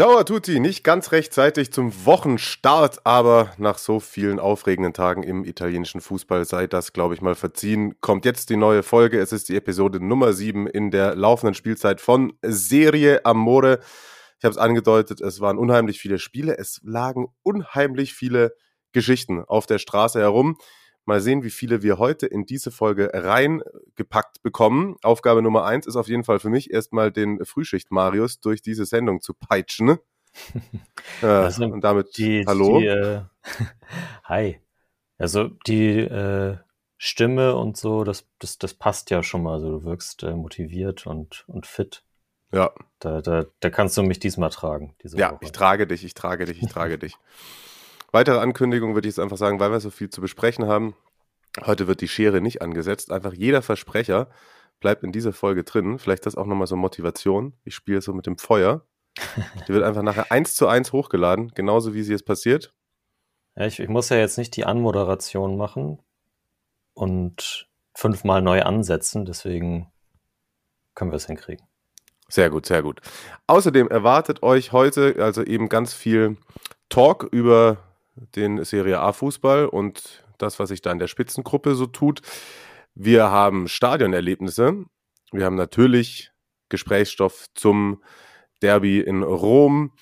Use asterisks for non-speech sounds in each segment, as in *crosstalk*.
Ciao a tutti, nicht ganz rechtzeitig zum Wochenstart, aber nach so vielen aufregenden Tagen im italienischen Fußball sei das, glaube ich, mal verziehen. Kommt jetzt die neue Folge. Es ist die Episode Nummer 7 in der laufenden Spielzeit von Serie Amore. Ich habe es angedeutet, es waren unheimlich viele Spiele. Es lagen unheimlich viele Geschichten auf der Straße herum. Mal sehen, wie viele wir heute in diese Folge reingepackt bekommen. Aufgabe Nummer eins ist auf jeden Fall für mich erstmal den Frühschicht Marius durch diese Sendung zu peitschen. *laughs* äh, Also und damit die, hallo. Die, äh, *laughs* hi. Also die äh, Stimme und so, das, das, das passt ja schon mal. Also du wirkst äh, motiviert und, und fit. ja, Da, da, da kannst du mich diesmal tragen. Ja, Woche. ich trage dich, ich trage dich, ich trage *laughs* dich. Weitere Ankündigung würde ich jetzt einfach sagen, weil wir so viel zu besprechen haben. Heute wird die Schere nicht angesetzt. Einfach jeder Versprecher bleibt in dieser Folge drin. Vielleicht das auch nochmal so Motivation. Ich spiele so mit dem Feuer. Die wird einfach nachher eins zu eins hochgeladen, genauso wie sie es passiert. Ich, ich muss ja jetzt nicht die Anmoderation machen und fünfmal neu ansetzen, deswegen können wir es hinkriegen. Sehr gut, sehr gut. Außerdem erwartet euch heute also eben ganz viel Talk über den Serie A Fußball und das, was sich da in der Spitzengruppe so tut. Wir haben Stadionerlebnisse. Wir haben natürlich Gesprächsstoff zum Derby in Rom.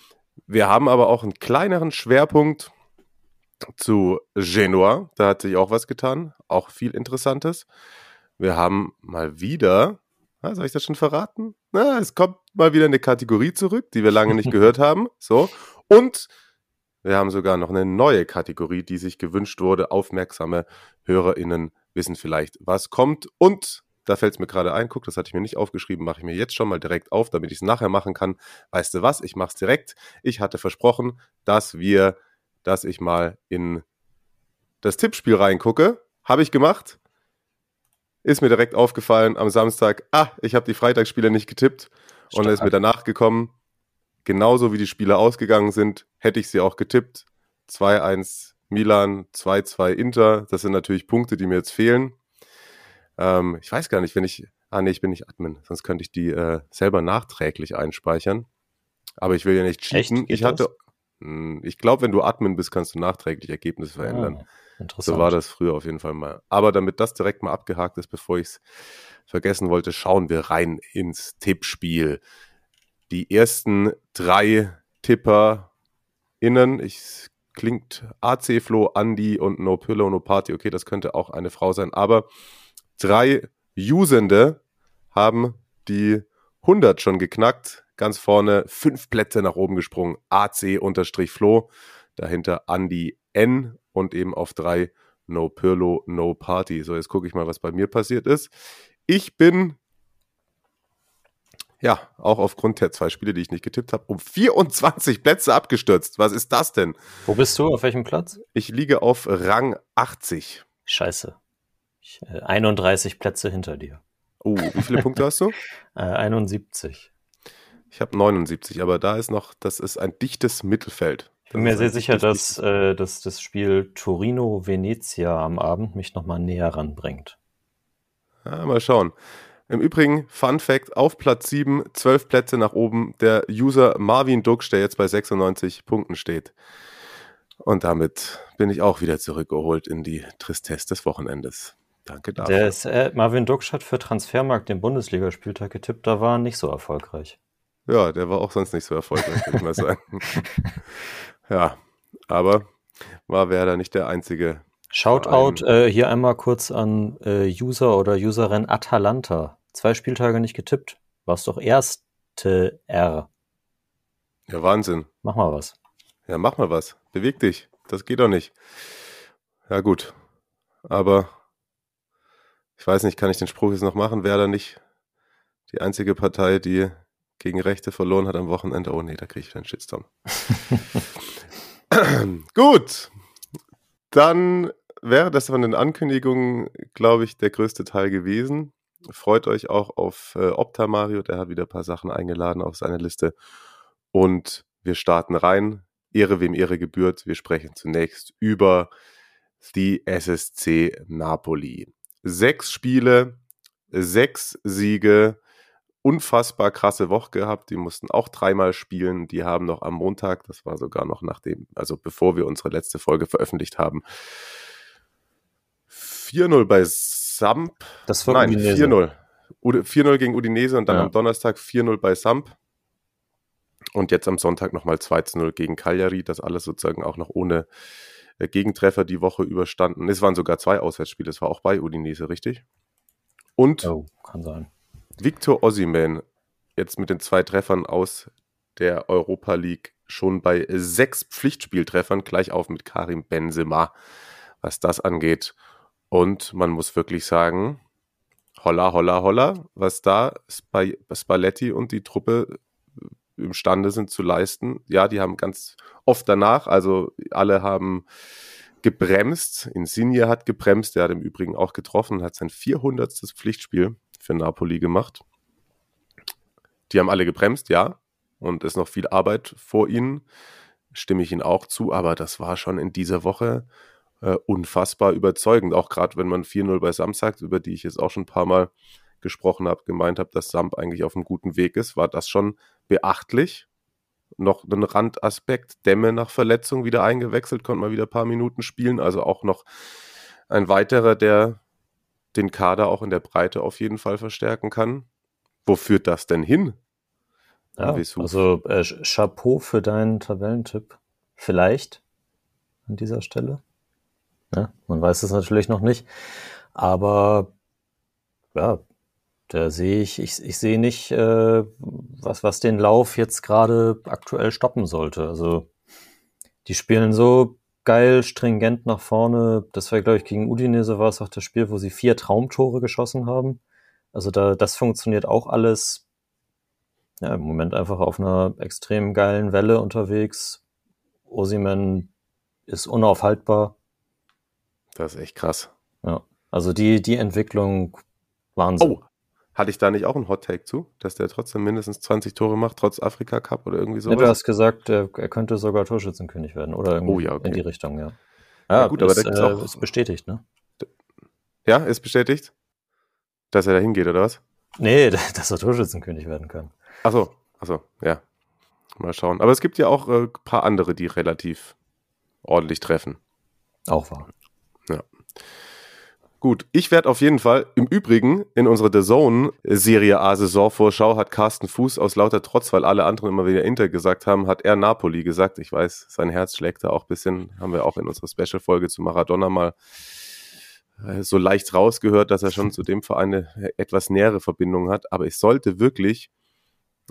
Wir haben aber auch einen kleineren Schwerpunkt zu Genua. Da hat sich auch was getan. Auch viel Interessantes. Wir haben mal wieder, ah, soll ich das schon verraten? Na, es kommt mal wieder eine Kategorie zurück, die wir lange nicht gehört haben. So. Und wir haben sogar noch eine neue Kategorie, die sich gewünscht wurde. Aufmerksame HörerInnen wissen vielleicht, was kommt. Und da fällt es mir gerade ein, guck, das hatte ich mir nicht aufgeschrieben, mache ich mir jetzt schon mal direkt auf, damit ich es nachher machen kann. Weißt du was? Ich mache es direkt. Ich hatte versprochen, dass wir, dass ich mal in das Tippspiel reingucke. Habe ich gemacht. Ist mir direkt aufgefallen am Samstag, ah, ich habe die Freitagsspiele nicht getippt. Und dann ist mir danach gekommen, genauso wie die Spiele ausgegangen sind, hätte ich sie auch getippt. 2-1 Milan, 2-2 Inter. Das sind natürlich Punkte, die mir jetzt fehlen. Ähm, ich weiß gar nicht, wenn ich. Ah, nee, ich bin nicht Admin, sonst könnte ich die äh, selber nachträglich einspeichern. Aber ich will ja nicht cheaten. Ich hatte. Hm, Ich glaube, wenn du Admin bist, kannst du nachträglich Ergebnisse verändern. Ah, interessant. So war das früher auf jeden Fall mal. Aber damit das direkt mal abgehakt ist, bevor ich es vergessen wollte, schauen wir rein ins Tippspiel. Die ersten drei TipperInnen, ich klingt AC Flo, Andy und No Pillow, No Party. Okay, das könnte auch eine Frau sein, aber drei Usende haben die 100 schon geknackt. Ganz vorne fünf Plätze nach oben gesprungen. AC-Flo. Dahinter Andy N und eben auf drei No Pirlo, No Party. So, jetzt gucke ich mal, was bei mir passiert ist. Ich bin, ja, auch aufgrund der zwei Spiele, die ich nicht getippt habe, um 24 Plätze abgestürzt. Was ist das denn? Wo bist du? Auf welchem Platz? Ich liege auf Rang 80. Scheiße. Ich, äh, 31 Plätze hinter dir. Oh, wie viele Punkte hast du? *laughs* Äh, 71. Ich habe 79, aber da ist noch, das ist ein dichtes Mittelfeld. Ich bin mir sehr sicher, dass, äh, dass das Spiel Torino-Venezia am Abend mich nochmal näher ranbringt. Ja, mal schauen. Im Übrigen, Fun Fact: auf Platz 7, 12 Plätze nach oben, der User Marvin Duksch, der jetzt bei 96 Punkten steht. Und damit bin ich auch wieder zurückgeholt in die Tristesse des Wochenendes. Danke dafür. Der ist, äh, Marvin Duksch hat für Transfermarkt den Bundesligaspieltag getippt, da war er nicht so erfolgreich. Ja, der war auch sonst nicht so erfolgreich, würde ich mal sagen. *laughs* ja, aber war Werder nicht der einzige. Shoutout äh, hier einmal kurz an äh, User oder Userin Atalanta. Zwei Spieltage nicht getippt. War's doch erste R. Ja, Wahnsinn. Mach mal was. Ja, mach mal was. Beweg dich. Das geht doch nicht. Ja, gut. Aber ich weiß nicht, kann ich den Spruch jetzt noch machen? Werder nicht die einzige Partei, die gegen Rechte verloren hat am Wochenende. Oh nee, da kriege ich einen Shitstorm. *laughs* Gut, dann wäre das von den Ankündigungen, glaube ich, der größte Teil gewesen. Freut euch auch auf äh, Opta Mario, der hat wieder ein paar Sachen eingeladen auf seine Liste. Und wir starten rein. Ehre wem Ehre gebührt. Wir sprechen zunächst über die SSC Napoli. Sechs Spiele, sechs Siege, unfassbar krasse Woche gehabt. Die mussten auch dreimal spielen. Die haben noch am Montag, das war sogar noch nachdem, also bevor wir unsere letzte Folge veröffentlicht haben, 4-0 bei Samp. Das war Nein, 4-0. 4-0 gegen Udinese und dann Ja. am Donnerstag 4-0 bei Samp. Und jetzt am Sonntag nochmal 2-0 gegen Cagliari. Das alles sozusagen auch noch ohne äh, Gegentreffer die Woche überstanden. Es waren sogar zwei Auswärtsspiele. Es war auch bei Udinese, richtig? Und Oh, kann sein. Victor Osimhen jetzt mit den zwei Treffern aus der Europa League schon bei sechs Pflichtspieltreffern, gleich auf mit Karim Benzema, was das angeht. Und man muss wirklich sagen, holla, holla, holla, was da Spa- Spalletti und die Truppe imstande sind zu leisten. Ja, die haben ganz oft danach, also alle haben gebremst. Insigne hat gebremst, der hat im Übrigen auch getroffen, hat sein 400. Pflichtspiel für Napoli gemacht. Die haben alle gebremst, ja, und ist noch viel Arbeit vor ihnen, stimme ich ihnen auch zu, aber das war schon in dieser Woche äh, unfassbar überzeugend, auch gerade wenn man 4-0 bei Samp sagt, über die ich jetzt auch schon ein paar Mal gesprochen habe, gemeint habe, dass Samp eigentlich auf einem guten Weg ist, war das schon beachtlich. Noch ein Randaspekt, Dämme nach Verletzung wieder eingewechselt, konnte mal wieder ein paar Minuten spielen, also auch noch ein weiterer, der den Kader auch in der Breite auf jeden Fall verstärken kann. Wo führt das denn hin? Ja, also äh, Ch- Chapeau für deinen Tabellentipp. Vielleicht an dieser Stelle. Ja, man weiß es natürlich noch nicht. Aber ja, da sehe ich, ich, ich sehe nicht, äh, was, was den Lauf jetzt gerade aktuell stoppen sollte. Also die spielen so geil, stringent nach vorne. Das war, glaube ich, gegen Udinese war es auch das Spiel, wo sie vier Traumtore geschossen haben. Also da, das funktioniert auch alles ja, im Moment einfach auf einer extrem geilen Welle unterwegs. Osimen ist unaufhaltbar. Das ist echt krass. Ja. Also die, die Entwicklung Wahnsinn. Oh, hatte ich da nicht auch einen Hot Take zu, dass der trotzdem mindestens 20 Tore macht, trotz Afrika Cup oder irgendwie ja, sowas? du hast gesagt, er, könnte sogar Torschützenkönig werden oder irgendwie Oh ja, okay. in die Richtung, ja. Ja, Ja, gut, aber ist, da gibt's äh, ist bestätigt, ne? ja, ist bestätigt, dass er da hingeht, oder was? Nee, *laughs* dass er Torschützenkönig werden kann. Achso, achso, ja. Mal schauen. Aber es gibt ja auch ein äh, paar andere, die relativ ordentlich treffen. Auch wahr. Gut, ich werde auf jeden Fall, im Übrigen, in unserer The Zone Serie A Saisonvorschau hat Carsten Fuß aus lauter Trotz, weil alle anderen immer wieder Inter gesagt haben, hat er Napoli gesagt. Ich weiß, sein Herz schlägt da auch ein bisschen, haben wir auch in unserer Special-Folge zu Maradona mal äh, so leicht rausgehört, dass er schon zu dem Verein eine etwas nähere Verbindung hat. Aber ich sollte wirklich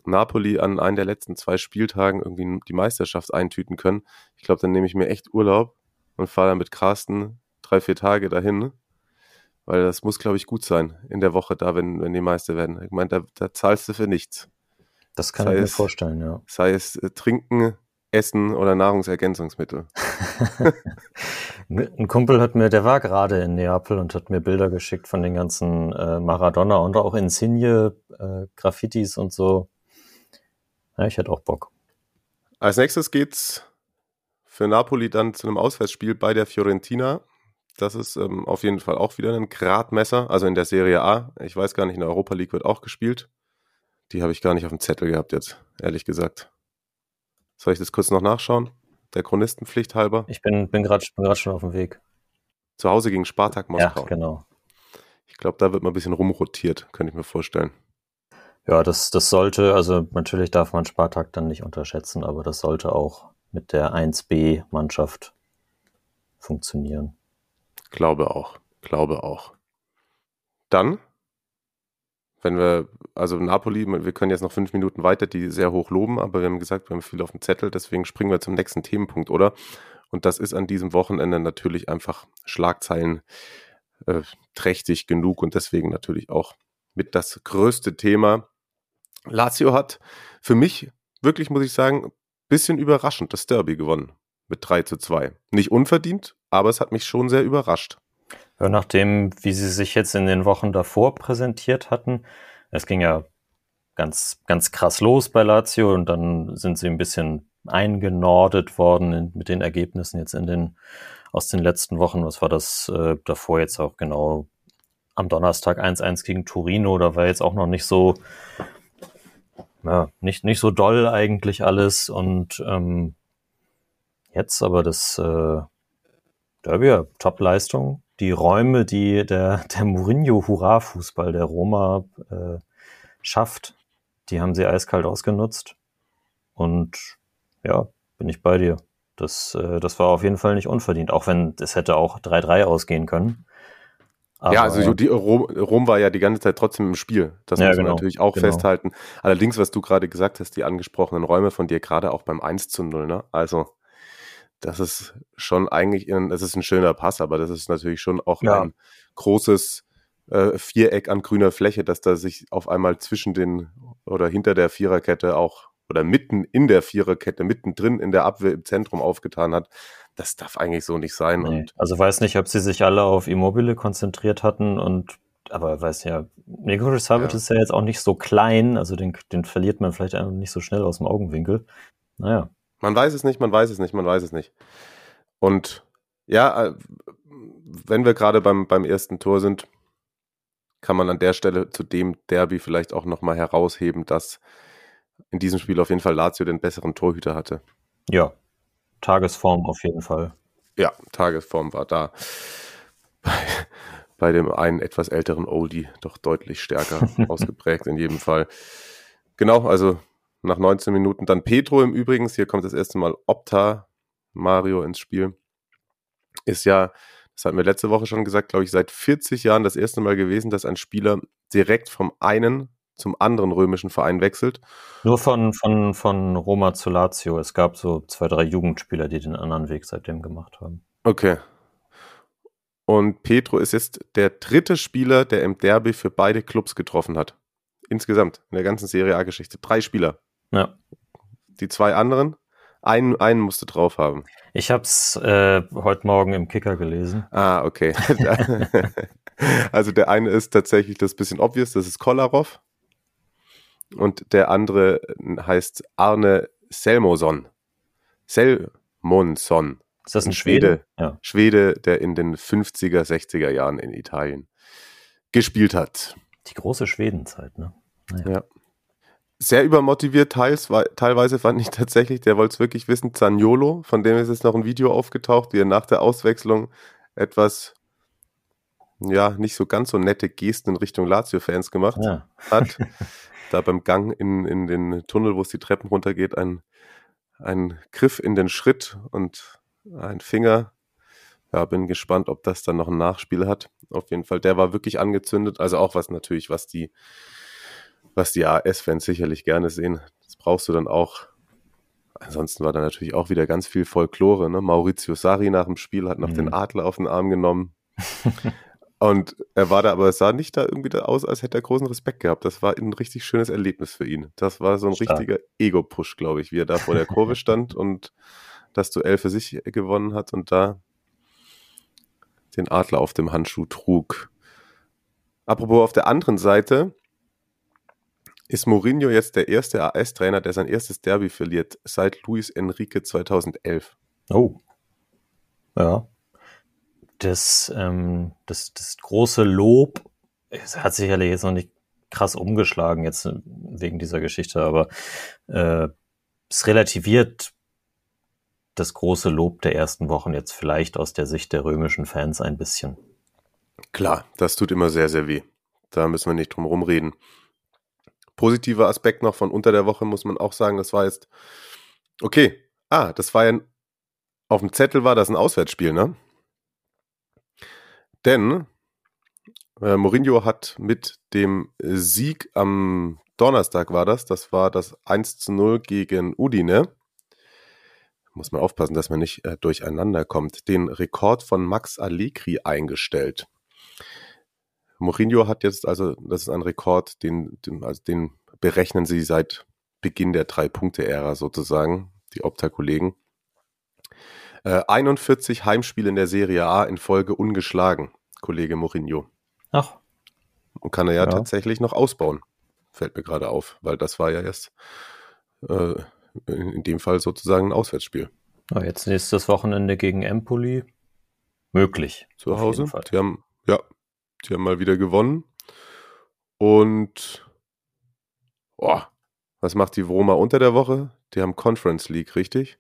Napoli an einem der letzten zwei Spieltagen irgendwie die Meisterschaft eintüten können. Ich glaube, dann nehme ich mir echt Urlaub und fahre dann mit Carsten drei, vier Tage dahin. Weil das muss, glaube ich, gut sein in der Woche da, wenn, wenn die Meister werden. Ich meine, da, da zahlst du für nichts. Das kann Sei ich mir es- vorstellen, ja. Sei es äh, Trinken, Essen oder Nahrungsergänzungsmittel. *laughs* Ein Kumpel hat mir, der war gerade in Neapel und hat mir Bilder geschickt von den ganzen äh, Maradona und auch Insigne, äh, Graffitis und so. Ja, ich hätte auch Bock. Als nächstes geht's für Napoli dann zu einem Auswärtsspiel bei der Fiorentina. Das ist ähm, auf jeden Fall auch wieder ein Gradmesser, also in der Serie A. Ich weiß gar nicht, in der Europa League wird auch gespielt. Die habe ich gar nicht auf dem Zettel gehabt jetzt, ehrlich gesagt. Soll ich das kurz noch nachschauen? Der Chronistenpflicht halber. Ich bin, bin gerade bin grad schon auf dem Weg. Zu Hause gegen Spartak Moskau. Ja, genau. Ich glaube, da wird mal ein bisschen rumrotiert, könnte ich mir vorstellen. Ja, das, das sollte, also natürlich darf man Spartak dann nicht unterschätzen, aber das sollte auch mit der 1B-Mannschaft funktionieren. Glaube auch. Glaube auch. Dann, wenn wir, also Napoli, wir können jetzt noch fünf Minuten weiter, die sehr hoch loben, aber wir haben gesagt, wir haben viel auf dem Zettel, deswegen springen wir zum nächsten Themenpunkt, oder? Und das ist an diesem Wochenende natürlich einfach Schlagzeilen äh, trächtig genug und deswegen natürlich auch mit das größte Thema. Lazio hat für mich wirklich, muss ich sagen, bisschen überraschend das Derby gewonnen mit 3 zu 2. Nicht unverdient, aber es hat mich schon sehr überrascht. Ja, nachdem, wie sie sich jetzt in den Wochen davor präsentiert hatten, es ging ja ganz, ganz krass los bei Lazio und dann sind sie ein bisschen eingenordet worden in, mit den Ergebnissen jetzt in den, aus den letzten Wochen. Was war das äh, davor jetzt auch genau? Am Donnerstag 1-1 gegen Torino, da war jetzt auch noch nicht so, ja, nicht, nicht so doll eigentlich alles und ähm, jetzt aber das äh, Derby, ja, Top-Leistung. Die Räume, die der, *laughs* der Mourinho-Hurra-Fußball der Roma äh, schafft, die haben sie eiskalt ausgenutzt. Und ja, bin ich bei dir. Das, äh, das war auf jeden Fall nicht unverdient, auch wenn es hätte auch 3-3 ausgehen können. Aber ja, also die, Rom, Rom, war ja die ganze Zeit trotzdem im Spiel. Das ja, muss man genau, natürlich auch genau. festhalten. Allerdings, was du gerade gesagt hast, die angesprochenen Räume von dir, gerade auch beim 1 zu 0, ne? Also, das ist schon eigentlich, das ist ein schöner Pass, aber das ist natürlich schon auch ja. ein großes äh, Viereck an grüner Fläche, dass da sich auf einmal zwischen den oder hinter der Viererkette auch oder mitten in der Viererkette, mittendrin in der Abwehr im Zentrum aufgetan hat. Das darf eigentlich so nicht sein. Nee. also weiß nicht, ob sie sich alle auf Immobile konzentriert hatten und aber weiß ja, Nico Savic ja. ist ja jetzt auch nicht so klein, also den, den verliert man vielleicht einfach nicht so schnell aus dem Augenwinkel. Naja. Man weiß es nicht, man weiß es nicht, man weiß es nicht. Und ja, äh, wenn wir gerade beim, beim ersten Tor sind, kann man an der Stelle zu dem Derby vielleicht auch nochmal herausheben, dass in diesem Spiel auf jeden Fall Lazio den besseren Torhüter hatte. Ja, Tagesform auf jeden Fall. Ja, Tagesform war da. Bei, bei dem einen etwas älteren Oldie doch deutlich stärker *laughs* ausgeprägt in jedem Fall. Genau, also nach 19 Minuten dann Petro im Übrigen. Hier kommt das erste Mal Opta Mario ins Spiel. Ist ja das hatten wir letzte Woche schon gesagt, glaube ich, seit 40 Jahren das erste Mal gewesen, dass ein Spieler direkt vom einen zum anderen römischen Verein wechselt. Nur von, von, von Roma zu Lazio. Es gab so zwei, drei Jugendspieler, die den anderen Weg seitdem gemacht haben. Okay. Und Petro ist jetzt der dritte Spieler, der im Derby für beide Clubs getroffen hat. Insgesamt in der ganzen Serie A-Geschichte. Drei Spieler. Ja. Die zwei anderen einen, einen musst du drauf haben. Ich habe es äh, heute Morgen im Kicker gelesen. Ah, okay. *laughs* also der eine ist tatsächlich das bisschen obvious, das ist Kolarov. Und der andere heißt Arne Selmoson. Selmonson. Ist das ein, ein Schwede? Schwede, ja. Schwede, der in den 50er, 60er Jahren in Italien gespielt hat. Die große Schwedenzeit, ne? Naja. Ja sehr übermotiviert teils, teilweise fand ich tatsächlich, der wollte es wirklich wissen, Zaniolo, von dem ist jetzt noch ein Video aufgetaucht, wie er nach der Auswechslung etwas, ja, nicht so ganz so nette Gesten in Richtung Lazio-Fans gemacht ja. hat. *laughs* da beim Gang in, in den Tunnel, wo es die Treppen runtergeht, ein, ein Griff in den Schritt und ein Finger. Ja, bin gespannt, ob das dann noch ein Nachspiel hat. Auf jeden Fall, der war wirklich angezündet. Also auch was natürlich, was die was die AS-Fans sicherlich gerne sehen. Das brauchst du dann auch. Ansonsten war da natürlich auch wieder ganz viel Folklore. Ne? Maurizio Sari nach dem Spiel hat noch mhm. den Adler auf den Arm genommen. *laughs* Und er war da, aber es sah nicht da irgendwie da aus, als hätte er großen Respekt gehabt. Das war ein richtig schönes Erlebnis für ihn. Das war so ein Stark. richtiger Ego-Push, glaube ich, wie er da vor der Kurve *laughs* stand und das Duell für sich gewonnen hat und da den Adler auf dem Handschuh trug. Apropos auf der anderen Seite, ist Mourinho jetzt der erste AS-Trainer, der sein erstes Derby verliert seit Luis Enrique 2011? Oh. Ja. Das, ähm, das, das große Lob hat sicherlich jetzt noch nicht krass umgeschlagen, jetzt wegen dieser Geschichte, aber äh, es relativiert das große Lob der ersten Wochen jetzt vielleicht aus der Sicht der römischen Fans ein bisschen. Klar, das tut immer sehr, sehr weh. Da müssen wir nicht drum herum reden positiver Aspekt noch von unter der Woche muss man auch sagen, das war jetzt, okay, ah, das war ja, auf dem Zettel war das ein Auswärtsspiel, ne? Denn äh, Mourinho hat mit dem Sieg am Donnerstag war das, das war das 1 zu 0 gegen Udine. Muss man aufpassen, dass man nicht äh, durcheinander kommt. Den Rekord von Max Allegri eingestellt. Mourinho hat jetzt, also das ist ein Rekord, den, den, also den berechnen sie seit Beginn der Drei-Punkte-Ära sozusagen, die Opta-Kollegen. Äh, 41 Heimspiele in der Serie A in Folge ungeschlagen, Kollege Mourinho. Ach. Und kann er ja, ja. tatsächlich noch ausbauen, fällt mir gerade auf, weil das war ja erst äh, in dem Fall sozusagen ein Auswärtsspiel. Ja, jetzt nächstes Wochenende gegen Empoli. Möglich. Zu Hause. Die haben, ja, die haben mal wieder gewonnen. Und oh, was macht die Roma unter der Woche? Die haben Conference League, richtig?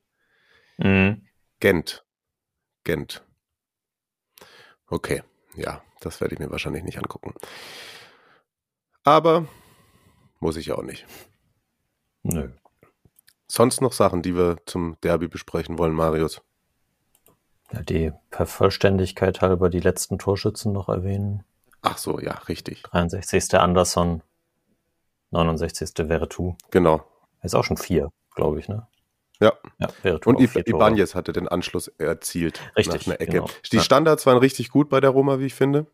Mhm. Gent. Gent. Okay, ja, das werde ich mir wahrscheinlich nicht angucken. Aber muss ich auch nicht. Nö. Sonst noch Sachen, die wir zum Derby besprechen wollen, Marius? Ja, die per Vollständigkeit halber die letzten Torschützen noch erwähnen. Ach so, ja, richtig. 63. Anderson, 69. Veretout. Genau. Ist auch schon vier, glaube ich, ne? Ja. ja und Ibanez hatte den Anschluss erzielt. Richtig. Nach einer Ecke. Genau. Die Standards waren richtig gut bei der Roma, wie ich finde.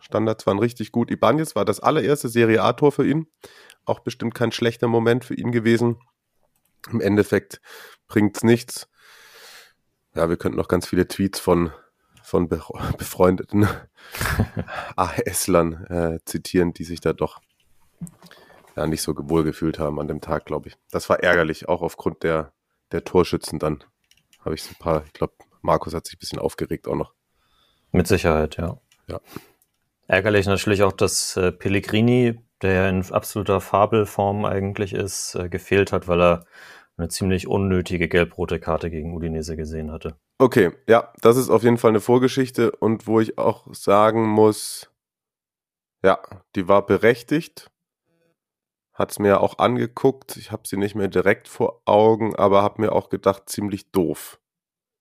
Standards waren richtig gut. Ibanez war das allererste Serie A-Tor für ihn. Auch bestimmt kein schlechter Moment für ihn gewesen. Im Endeffekt bringt es nichts. Ja, wir könnten noch ganz viele Tweets von, von *laughs* befreundeten *laughs* AS-Lern äh, zitieren, die sich da doch ja, nicht so wohl gefühlt haben an dem Tag, glaube ich. Das war ärgerlich, auch aufgrund der, der Torschützen dann. Habe ich so ein paar, ich glaube, Markus hat sich ein bisschen aufgeregt auch noch. Mit Sicherheit, ja. Ja. Ärgerlich natürlich auch, dass äh, Pellegrini, der ja in absoluter Fabelform eigentlich ist, äh, gefehlt hat, weil er eine ziemlich unnötige gelb-rote Karte gegen Udinese gesehen hatte. Okay, ja, das ist auf jeden Fall eine Vorgeschichte und wo ich auch sagen muss, ja, die war berechtigt hat es mir auch angeguckt. Ich habe sie nicht mehr direkt vor Augen, aber habe mir auch gedacht, ziemlich doof.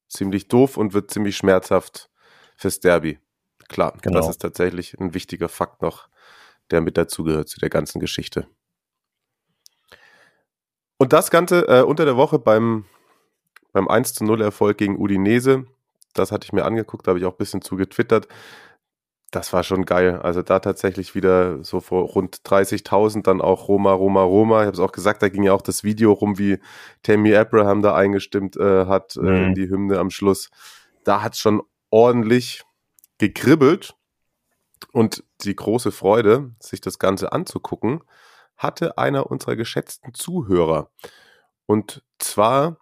Ziemlich doof und wird ziemlich schmerzhaft fürs Derby. Klar, genau. das ist tatsächlich ein wichtiger Fakt noch, der mit dazugehört zu der ganzen Geschichte. Und das Ganze äh, unter der Woche beim, beim 1 zu 0 Erfolg gegen Udinese. Das hatte ich mir angeguckt, da habe ich auch ein bisschen zu getwittert das war schon geil. Also da tatsächlich wieder so vor rund 30.000 dann auch Roma, Roma, Roma. Ich habe es auch gesagt, da ging ja auch das Video rum, wie Tammy Abraham da eingestimmt äh, hat mhm. äh, in die Hymne am Schluss. Da hat es schon ordentlich gekribbelt. Und die große Freude, sich das Ganze anzugucken, hatte einer unserer geschätzten Zuhörer. Und zwar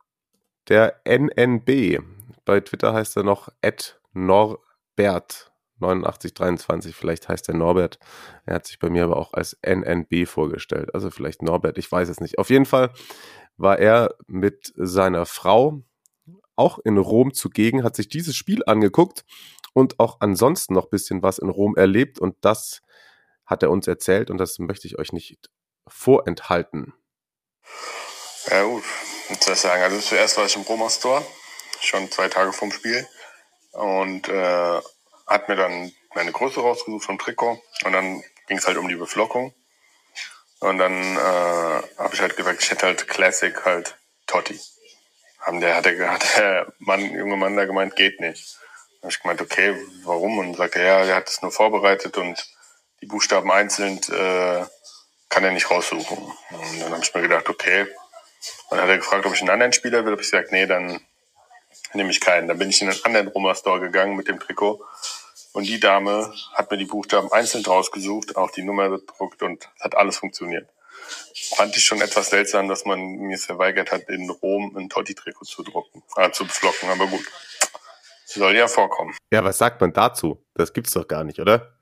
der NNB. Bei Twitter heißt er noch Ed Norbert 8923, vielleicht heißt er Norbert. Er hat sich bei mir aber auch als NNB vorgestellt. Also vielleicht Norbert, ich weiß es nicht. Auf jeden Fall war er mit seiner Frau auch in Rom zugegen, hat sich dieses Spiel angeguckt und auch ansonsten noch ein bisschen was in Rom erlebt. Und das hat er uns erzählt und das möchte ich euch nicht vorenthalten. Ja gut, soll ich sagen? Also zuerst war ich im Roma Store, schon zwei Tage vorm Spiel. Und äh, hat mir dann meine Größe rausgesucht vom Trikot und dann ging es halt um die Beflockung. Und dann äh, habe ich halt gesagt, ich hätte halt Classic halt Totti. Haben der, hat der, hat der Mann, junge Mann da gemeint, geht nicht. Dann habe ich gemeint, okay, warum? Und sagte, ja, der hat es nur vorbereitet und die Buchstaben einzeln äh, kann er nicht raussuchen. Und dann habe ich mir gedacht, okay. Und dann hat er gefragt, ob ich einen anderen Spieler will. Habe ich gesagt, nee, dann nehme ich keinen. Dann bin ich in einen anderen Roma Store gegangen mit dem Trikot und die Dame hat mir die Buchstaben einzeln rausgesucht, auch die Nummer gedruckt und hat alles funktioniert. Fand ich schon etwas seltsam, dass man mir es verweigert hat, in Rom ein Totti-Trikot zu drucken, äh, zu beflocken, aber gut. Soll ja vorkommen. Ja, was sagt man dazu? Das gibt's doch gar nicht, oder?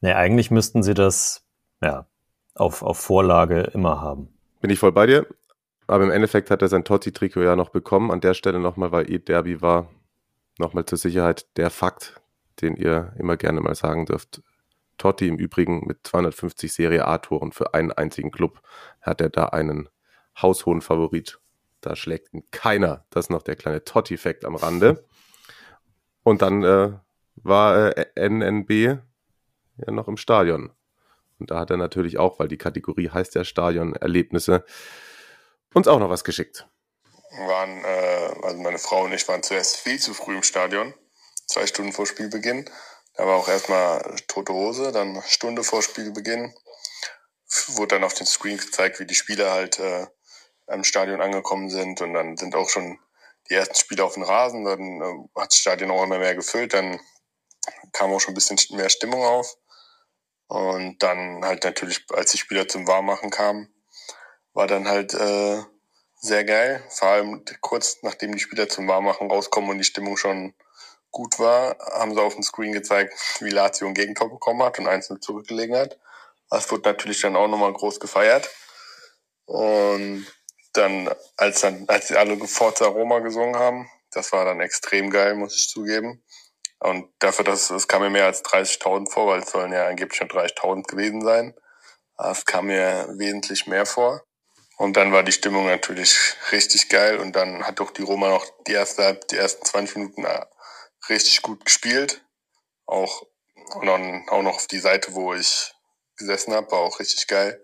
Nee, eigentlich müssten sie das, ja, auf, auf Vorlage immer haben. Bin ich voll bei dir. Aber im Endeffekt hat er sein Totti-Trikot ja noch bekommen. An der Stelle nochmal, weil eh Derby war, nochmal zur Sicherheit der Fakt, den ihr immer gerne mal sagen dürft. Totti im Übrigen mit 250 Serie A-Toren für einen einzigen Club hat er da einen haushohen Favorit. Da schlägt ihn keiner. Das ist noch der kleine Totti-Fact am Rande. Und dann äh, war äh, NNB ja noch im Stadion. Und da hat er natürlich auch, weil die Kategorie heißt ja Stadion-Erlebnisse, uns auch noch was geschickt. waren, äh, also meine Frau und ich waren zuerst viel zu früh im Stadion zwei Stunden vor Spielbeginn. Da war auch erstmal tote Hose, dann Stunde vor Spielbeginn. wurde dann auf den Screen gezeigt, wie die Spieler halt äh, im Stadion angekommen sind und dann sind auch schon die ersten Spiele auf dem Rasen, dann äh, hat das Stadion auch immer mehr gefüllt, dann kam auch schon ein bisschen mehr Stimmung auf und dann halt natürlich, als die Spieler zum Warmmachen kamen, war dann halt äh, sehr geil, vor allem kurz nachdem die Spieler zum Warmmachen rauskommen und die Stimmung schon gut war, haben sie auf dem Screen gezeigt, wie Lazio ein Gegentor bekommen hat und einzeln zurückgelegen hat. Das wurde natürlich dann auch nochmal groß gefeiert. Und dann, als dann, als sie alle Forza Roma gesungen haben, das war dann extrem geil, muss ich zugeben. Und dafür, dass es kam mir mehr als 30.000 vor, weil es sollen ja angeblich schon 30.000 gewesen sein. Es kam mir wesentlich mehr vor. Und dann war die Stimmung natürlich richtig geil. Und dann hat doch die Roma noch die erste, die ersten 20 Minuten richtig gut gespielt. Auch, und dann auch noch auf die Seite, wo ich gesessen habe, war auch richtig geil.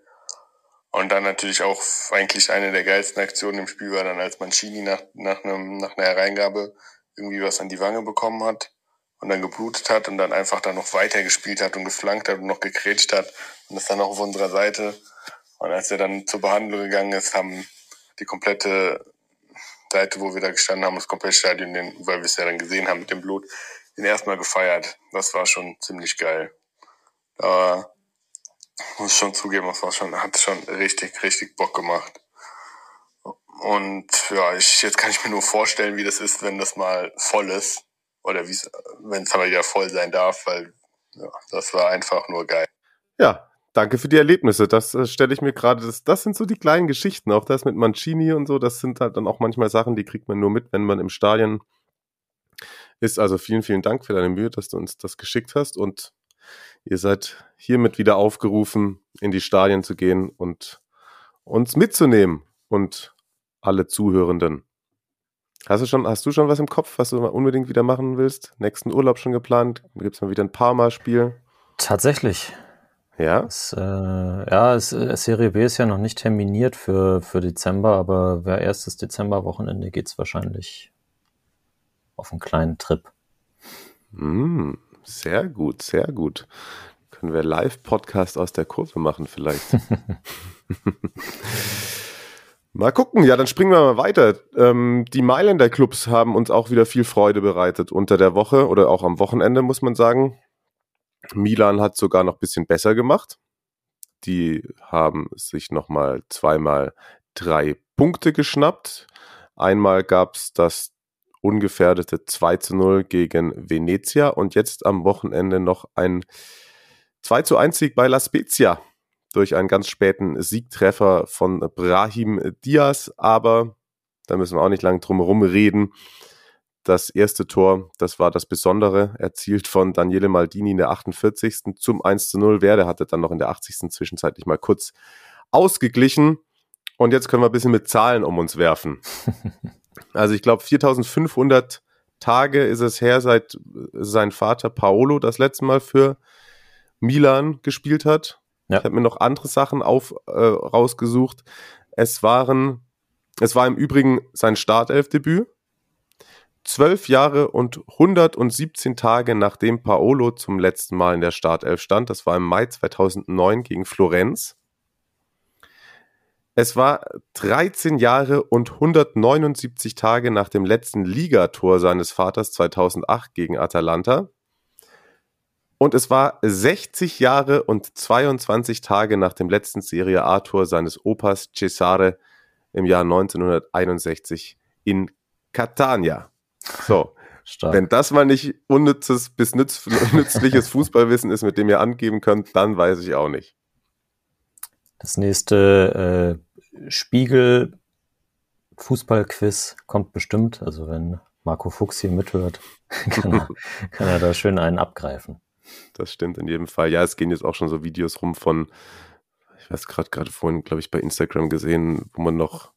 Und dann natürlich auch eigentlich eine der geilsten Aktionen im Spiel war dann, als Mancini nach, nach, einem, nach einer Hereingabe irgendwie was an die Wange bekommen hat und dann geblutet hat und dann einfach dann noch weiter gespielt hat und geflankt hat und noch gekrätscht hat und das dann auch auf unserer Seite. Und als er dann zur Behandlung gegangen ist, haben die komplette Seite, wo wir da gestanden haben, das komplette Stadion, den, weil wir es ja dann gesehen haben mit dem Blut, den erstmal gefeiert. Das war schon ziemlich geil. Da muss schon zugeben, das war schon, hat schon richtig, richtig Bock gemacht. Und ja, ich, jetzt kann ich mir nur vorstellen, wie das ist, wenn das mal voll ist. Oder wenn es aber wieder voll sein darf, weil ja, das war einfach nur geil. Ja, danke für die Erlebnisse. Das äh, stelle ich mir gerade, das, das sind so die kleinen Geschichten. Auch das mit Mancini und so, das sind halt dann auch manchmal Sachen, die kriegt man nur mit, wenn man im Stadion ist. Also vielen, vielen Dank für deine Mühe, dass du uns das geschickt hast. Und ihr seid hiermit wieder aufgerufen, in die Stadien zu gehen und uns mitzunehmen und alle Zuhörenden. Hast du schon, hast du schon was im Kopf, was du unbedingt wieder machen willst? Nächsten Urlaub schon geplant? Gibt es mal wieder ein Parma-Spiel? Tatsächlich. Ja? Es, äh, ja, es, äh, Serie B ist ja noch nicht terminiert für, für Dezember, aber wer erstes Dezemberwochenende geht's wahrscheinlich auf einen kleinen Trip. Mm, sehr gut, sehr gut. Können wir Live-Podcast aus der Kurve machen vielleicht. *laughs* *laughs* mal gucken, ja, dann springen wir mal weiter. Ähm, die Mailänder Clubs haben uns auch wieder viel Freude bereitet unter der Woche oder auch am Wochenende, muss man sagen. Milan hat sogar noch ein bisschen besser gemacht. Die haben sich nochmal zweimal drei Punkte geschnappt. Einmal gab es das ungefährdete 2 zu 0 gegen Venezia und jetzt am Wochenende noch ein 2 zu 1 Sieg bei La Spezia durch einen ganz späten Siegtreffer von Brahim Diaz, aber da müssen wir auch nicht lange drum herum reden. Das erste Tor, das war das Besondere, erzielt von Daniele Maldini in der 48. zum 1 zu 0. Werde hatte dann noch in der 80. zwischenzeitlich mal kurz ausgeglichen. Und jetzt können wir ein bisschen mit Zahlen um uns werfen. *laughs* Also ich glaube 4500 Tage ist es her, seit sein Vater Paolo das letzte Mal für Milan gespielt hat. Ja. Ich habe mir noch andere Sachen auf, äh, rausgesucht. Es waren, es war im Übrigen sein Startelfdebüt. Zwölf Jahre und 117 Tage nachdem Paolo zum letzten Mal in der Startelf stand. Das war im Mai 2009 gegen Florenz. Es war 13 Jahre und 179 Tage nach dem letzten Ligator seines Vaters 2008 gegen Atalanta. Und es war 60 Jahre und 22 Tage nach dem letzten Serie A-Tor seines Opas Cesare im Jahr 1961 in Catania. So. Stark. Wenn das mal nicht unnützes bis nütz, *laughs* nützliches Fußballwissen ist, mit dem ihr angeben könnt, dann weiß ich auch nicht. Das nächste äh, Spiegel Fußballquiz kommt bestimmt. Also wenn Marco Fuchs hier mithört, *laughs* kann er, kann er da schön einen abgreifen. Das stimmt in jedem Fall. Ja, es gehen jetzt auch schon so Videos rum von, ich weiß gerade gerade vorhin, glaube ich, bei Instagram gesehen, wo man noch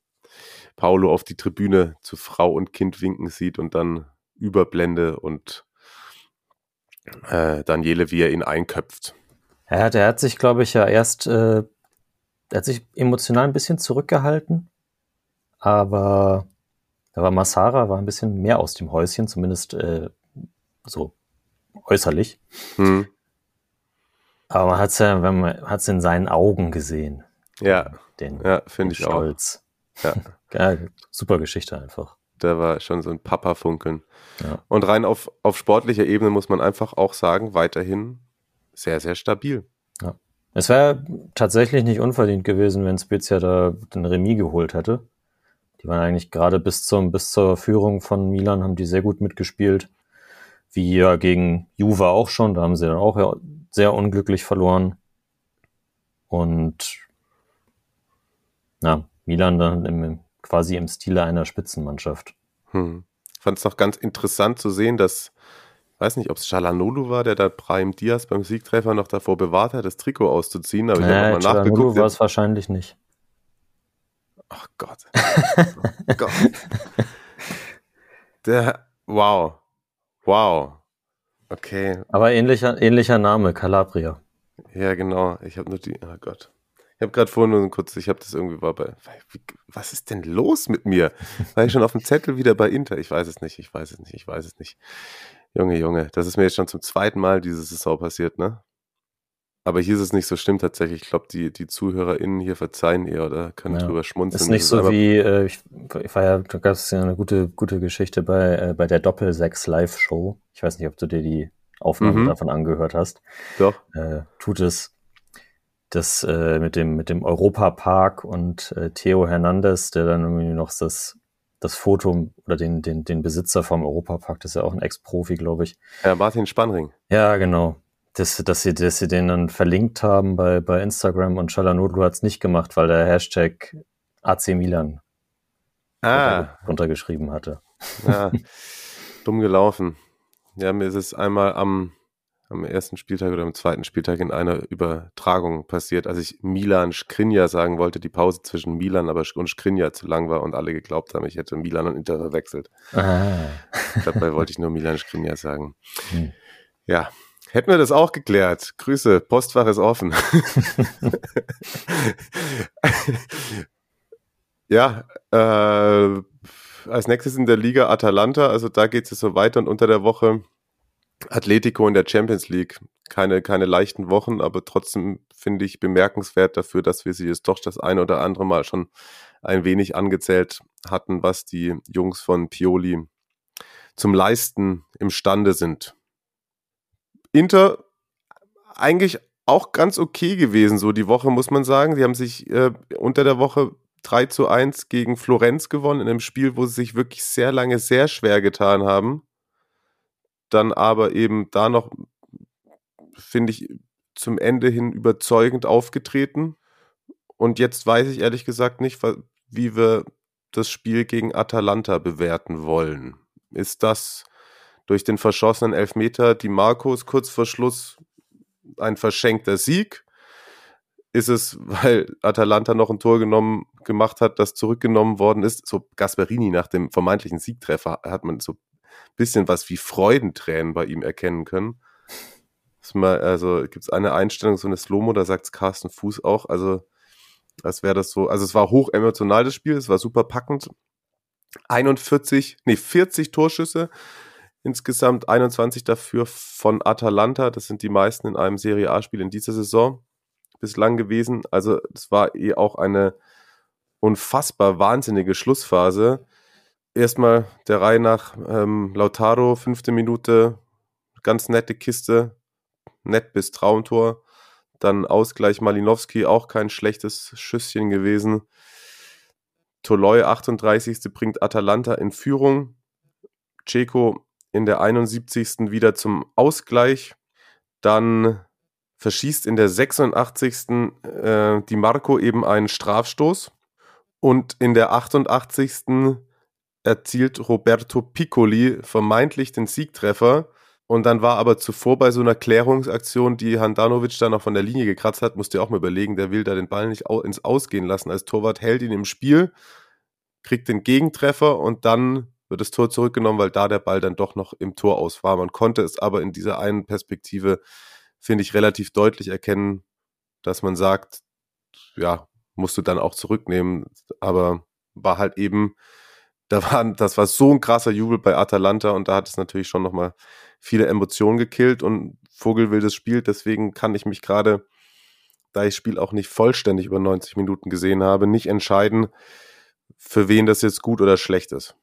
Paulo auf die Tribüne zu Frau und Kind winken sieht und dann Überblende und äh, Daniele, wie er ihn einköpft. Ja, der hat sich, glaube ich, ja erst, äh, der hat sich emotional ein bisschen zurückgehalten, aber da Massara war ein bisschen mehr aus dem Häuschen, zumindest äh, so äußerlich. Hm. Aber man hat es ja, wenn man hat es in seinen Augen gesehen. Ja, Den, ja finde ich auch. Stolz. Ja. *laughs* Ja, super Geschichte einfach. Da war schon so ein Papa-Funkeln. Ja. Und rein auf, auf sportlicher Ebene muss man einfach auch sagen, weiterhin sehr, sehr stabil. Es wäre tatsächlich nicht unverdient gewesen, wenn Spezia da den Remis geholt hätte. Die waren eigentlich gerade bis zum bis zur Führung von Milan haben die sehr gut mitgespielt. Wie ja gegen Juve auch schon, da haben sie dann auch sehr unglücklich verloren. Und na, Milan dann im, quasi im Stile einer Spitzenmannschaft. Hm. Ich fand es noch ganz interessant zu sehen, dass, ich weiß nicht, ob es Chalanolu war, der da Brahim Diaz beim Siegtreffer noch davor bewahrt hat, das Trikot auszuziehen, aber ich habe Äh, nochmal Cialanoglu nachgeguckt. war es wahrscheinlich nicht. Ach Gott. Oh Gott. *laughs* Der, wow. Wow. Okay, Aber ähnlicher, ähnlicher Name, Calabria. ja genau. Ich habe nur die, oh Gott. Ich habe gerade vorhin nur kurz, ich habe das irgendwie war bei, was ist denn los mit mir? War ich schon auf dem Zettel wieder bei Inter? Ich weiß es nicht, ich weiß es nicht, ich weiß es nicht. Junge, Junge, das ist mir jetzt schon zum zweiten Mal diese Saison passiert, ne? Aber hier ist es nicht so schlimm tatsächlich. Ich glaube, die, die ZuhörerInnen hier verzeihen eher oder können Ja. drüber schmunzeln. Ist nicht Das so wie, äh, ich, ich war ja, da gab es ja eine gute, gute Geschichte bei, äh, bei der Doppel-6 Live-Show. Ich weiß nicht, ob du dir die Aufnahme Mhm. davon angehört hast. Doch. Äh, tut es das äh, mit dem, mit dem Europapark und äh, Theo Hernandez, der dann irgendwie noch das, das Foto oder den, den, den Besitzer vom Europapark, das ist ja auch ein Ex-Profi, glaube ich, Ja, Martin Spannring. ja, genau. Dass, dass, sie, dass sie den dann verlinkt haben bei, bei Instagram und Chalanoglu hat es nicht gemacht, weil der Hashtag AC Milan Ah, runtergeschrieben hatte. ja. *laughs* dumm gelaufen. Ja, mir ist es einmal am, am ersten Spieltag oder am zweiten Spieltag in einer Übertragung passiert, als ich Milan Skriniar sagen wollte, die Pause zwischen Milan aber und Skriniar zu lang war und alle geglaubt haben, ich hätte Milan und Inter verwechselt. Ah. Dabei wollte *laughs* ich nur Milan Skriniar sagen. Hm. Ja, hätten wir das auch geklärt. Grüße, Postfach ist offen. *laughs* ja, äh, als nächstes in der Liga Atalanta, also da geht es so weiter und unter der Woche Atletico in der Champions League. Keine, keine leichten Wochen, aber trotzdem finde ich bemerkenswert dafür, dass wir sie jetzt doch das eine oder andere Mal schon ein wenig angezählt hatten, was die Jungs von Pioli zum Leisten imstande sind. Inter eigentlich auch ganz okay gewesen, so die Woche, muss man sagen. Sie haben sich äh, unter der Woche 3 zu 1 gegen Florenz gewonnen, in einem Spiel, wo sie sich wirklich sehr lange sehr schwer getan haben. Dann aber eben da noch, finde ich, zum Ende hin überzeugend aufgetreten. Und jetzt weiß ich ehrlich gesagt nicht, wie wir das Spiel gegen Atalanta bewerten wollen. Ist das durch den verschossenen Elfmeter die Marcos kurz vor Schluss ein verschenkter Sieg? Ist es, weil Atalanta noch ein Tor genommen, gemacht hat, das zurückgenommen worden ist? So Gasperini nach dem vermeintlichen Siegtreffer hat man so ein bisschen was wie Freudentränen bei ihm erkennen können. Also gibt es eine Einstellung, so eine Slow-Mo, da sagt Carsten Fuß auch, also als wäre das so, also es war hoch emotional das Spiel, es war super packend. 41, nee, 40 Torschüsse, insgesamt 21 dafür von Atalanta, das sind die meisten in einem Serie A-Spiel in dieser Saison bislang gewesen. Also es war eh auch eine unfassbar wahnsinnige Schlussphase. Erstmal der Reihe nach ähm, Lautaro, fünfte Minute, ganz nette Kiste, nett bis Traumtor. Dann Ausgleich Malinowski, auch kein schlechtes Schüsschen gewesen. Toloi, 38. bringt Atalanta in Führung. Ceco in der 71. wieder zum Ausgleich. Dann verschießt in der 86. Äh, Di Marco eben einen Strafstoß. Und in der 88. erzielt Roberto Piccoli vermeintlich den Siegtreffer. Und dann war aber zuvor bei so einer Klärungsaktion, die Handanovic da noch von der Linie gekratzt hat, musst du auch mal überlegen, der will da den Ball nicht ins Ausgehen lassen. Als Torwart hält ihn im Spiel, kriegt den Gegentreffer und dann wird das Tor zurückgenommen, weil da der Ball dann doch noch im Tor aus war. Man konnte es aber in dieser einen Perspektive, finde ich, relativ deutlich erkennen, dass man sagt, ja, musst du dann auch zurücknehmen. Aber war halt eben, da war, das war so ein krasser Jubel bei Atalanta und da hat es natürlich schon nochmal viele Emotionen gekillt und vogelwildes Spiel. Deswegen kann ich mich gerade, da ich das Spiel auch nicht vollständig über 90 Minuten gesehen habe, nicht entscheiden, für wen das jetzt gut oder schlecht ist.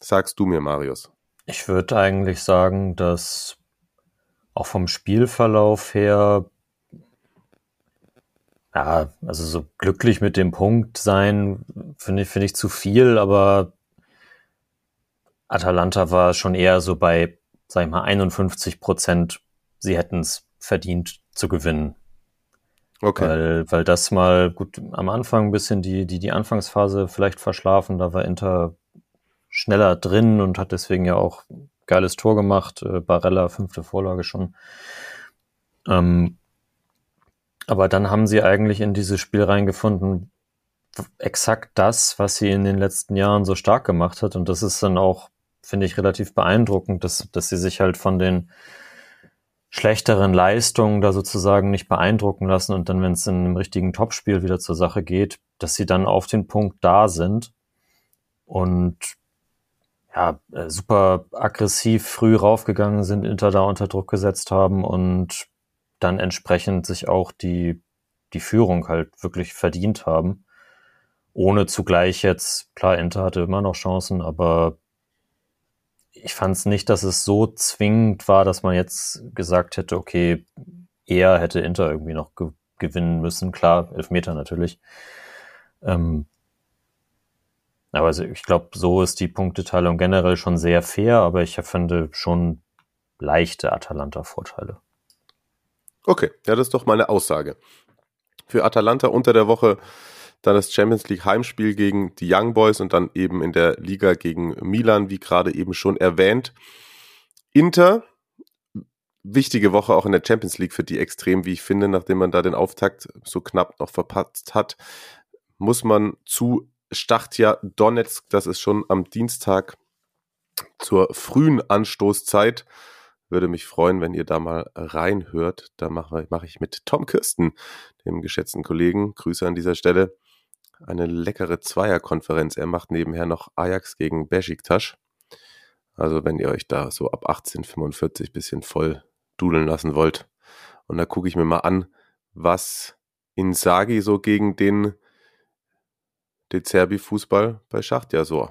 Sagst du mir, Marius? Ich würde eigentlich sagen, dass auch vom Spielverlauf her, ja, also so glücklich mit dem Punkt sein, finde ich, finde ich zu viel, aber Atalanta war schon eher so bei, sag ich mal, 51 Prozent, sie hätten es verdient zu gewinnen. Okay. Weil, weil das mal gut am Anfang ein bisschen die, die, die Anfangsphase vielleicht verschlafen, da war Inter schneller drin und hat deswegen ja auch geiles Tor gemacht. Äh, Barella, fünfte Vorlage schon. Ähm, aber dann haben sie eigentlich in dieses Spiel reingefunden, exakt das, was sie in den letzten Jahren so stark gemacht hat. Und das ist dann auch, finde ich, relativ beeindruckend, dass, dass sie sich halt von den schlechteren Leistungen da sozusagen nicht beeindrucken lassen und dann, wenn es in einem richtigen Topspiel wieder zur Sache geht, dass sie dann auf den Punkt da sind und ja, äh, super aggressiv früh raufgegangen sind, Inter da unter Druck gesetzt haben und dann entsprechend sich auch die, die Führung halt wirklich verdient haben. Ohne zugleich jetzt, klar, Inter hatte immer noch Chancen, aber ich fand es nicht, dass es so zwingend war, dass man jetzt gesagt hätte, okay, eher hätte Inter irgendwie noch ge gewinnen müssen. Klar, Elfmeter natürlich. Ähm, aber also ich glaube, so ist die Punkteteilung generell schon sehr fair, aber ich finde schon leichte Atalanta-Vorteile. Okay, ja, das ist doch meine Aussage. Für Atalanta unter der Woche dann das Champions League Heimspiel gegen die Young Boys und dann eben in der Liga gegen Milan, wie gerade eben schon erwähnt. Inter, wichtige Woche auch in der Champions League für die extrem, wie ich finde, nachdem man da den Auftakt so knapp noch verpatzt hat, muss man zu Stachtia Donetsk, das ist schon am Dienstag zur frühen Anstoßzeit. Würde mich freuen, wenn ihr da mal reinhört. Da mache mach ich mit Tom Kirsten, dem geschätzten Kollegen, Grüße an dieser Stelle, eine leckere Zweierkonferenz. Er macht nebenher noch Ajax gegen Besiktas. Also wenn ihr euch da so ab 1845 bisschen voll dudeln lassen wollt. Und da gucke ich mir mal an, was Insagi so gegen den den Zerbi-Fußball bei Schachtja so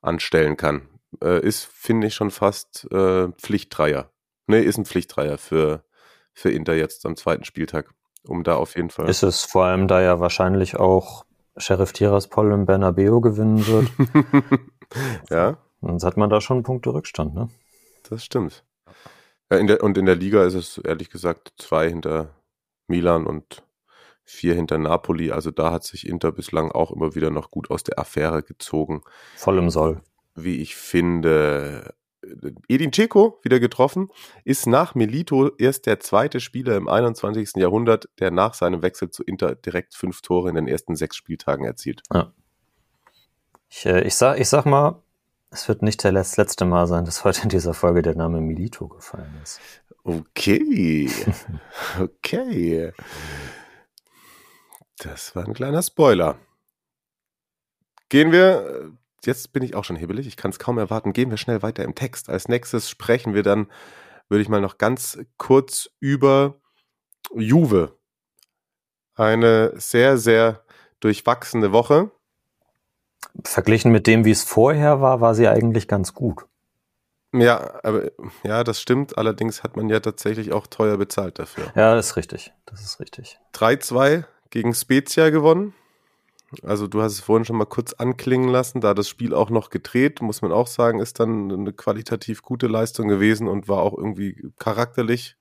anstellen kann. Äh, ist, finde ich, schon fast äh, Pflichtdreier. Ne, ist ein Pflichtdreier für, für Inter jetzt am zweiten Spieltag. Um da auf jeden Fall. Ist es vor allem, da ja wahrscheinlich auch Sheriff Tiraspol im Bernabeo gewinnen wird. *laughs* ja. Sonst hat man da schon Punkte Rückstand, ne? Das stimmt. Ja, in der, und in der Liga ist es ehrlich gesagt zwei hinter Milan und vier hinter Napoli. Also da hat sich Inter bislang auch immer wieder noch gut aus der Affäre gezogen. Voll im Soll. Wie ich finde. Edin Dzeko wieder getroffen, ist nach Melito erst der zweite Spieler im 21. Jahrhundert, der nach seinem Wechsel zu Inter direkt fünf Tore in den ersten sechs Spieltagen erzielt. Ja. Ich, äh, ich, sag, ich sag mal, es wird nicht das letzte Mal sein, dass heute in dieser Folge der Name Milito gefallen ist. Okay. *laughs* okay. Das war ein kleiner Spoiler. Gehen wir, jetzt bin ich auch schon hibbelig, ich kann es kaum erwarten, gehen wir schnell weiter im Text. Als nächstes sprechen wir dann, würde ich mal noch ganz kurz über Juve. Eine sehr, sehr durchwachsene Woche. Verglichen mit dem, wie es vorher war, war sie eigentlich ganz gut. Ja, aber ja, das stimmt. Allerdings hat man ja tatsächlich auch teuer bezahlt dafür. Ja, das ist richtig. Das ist richtig. 3-2 gegen Spezia gewonnen. Also du hast es vorhin schon mal kurz anklingen lassen, da das Spiel auch noch gedreht, muss man auch sagen, ist dann eine qualitativ gute Leistung gewesen und war auch irgendwie charakterlich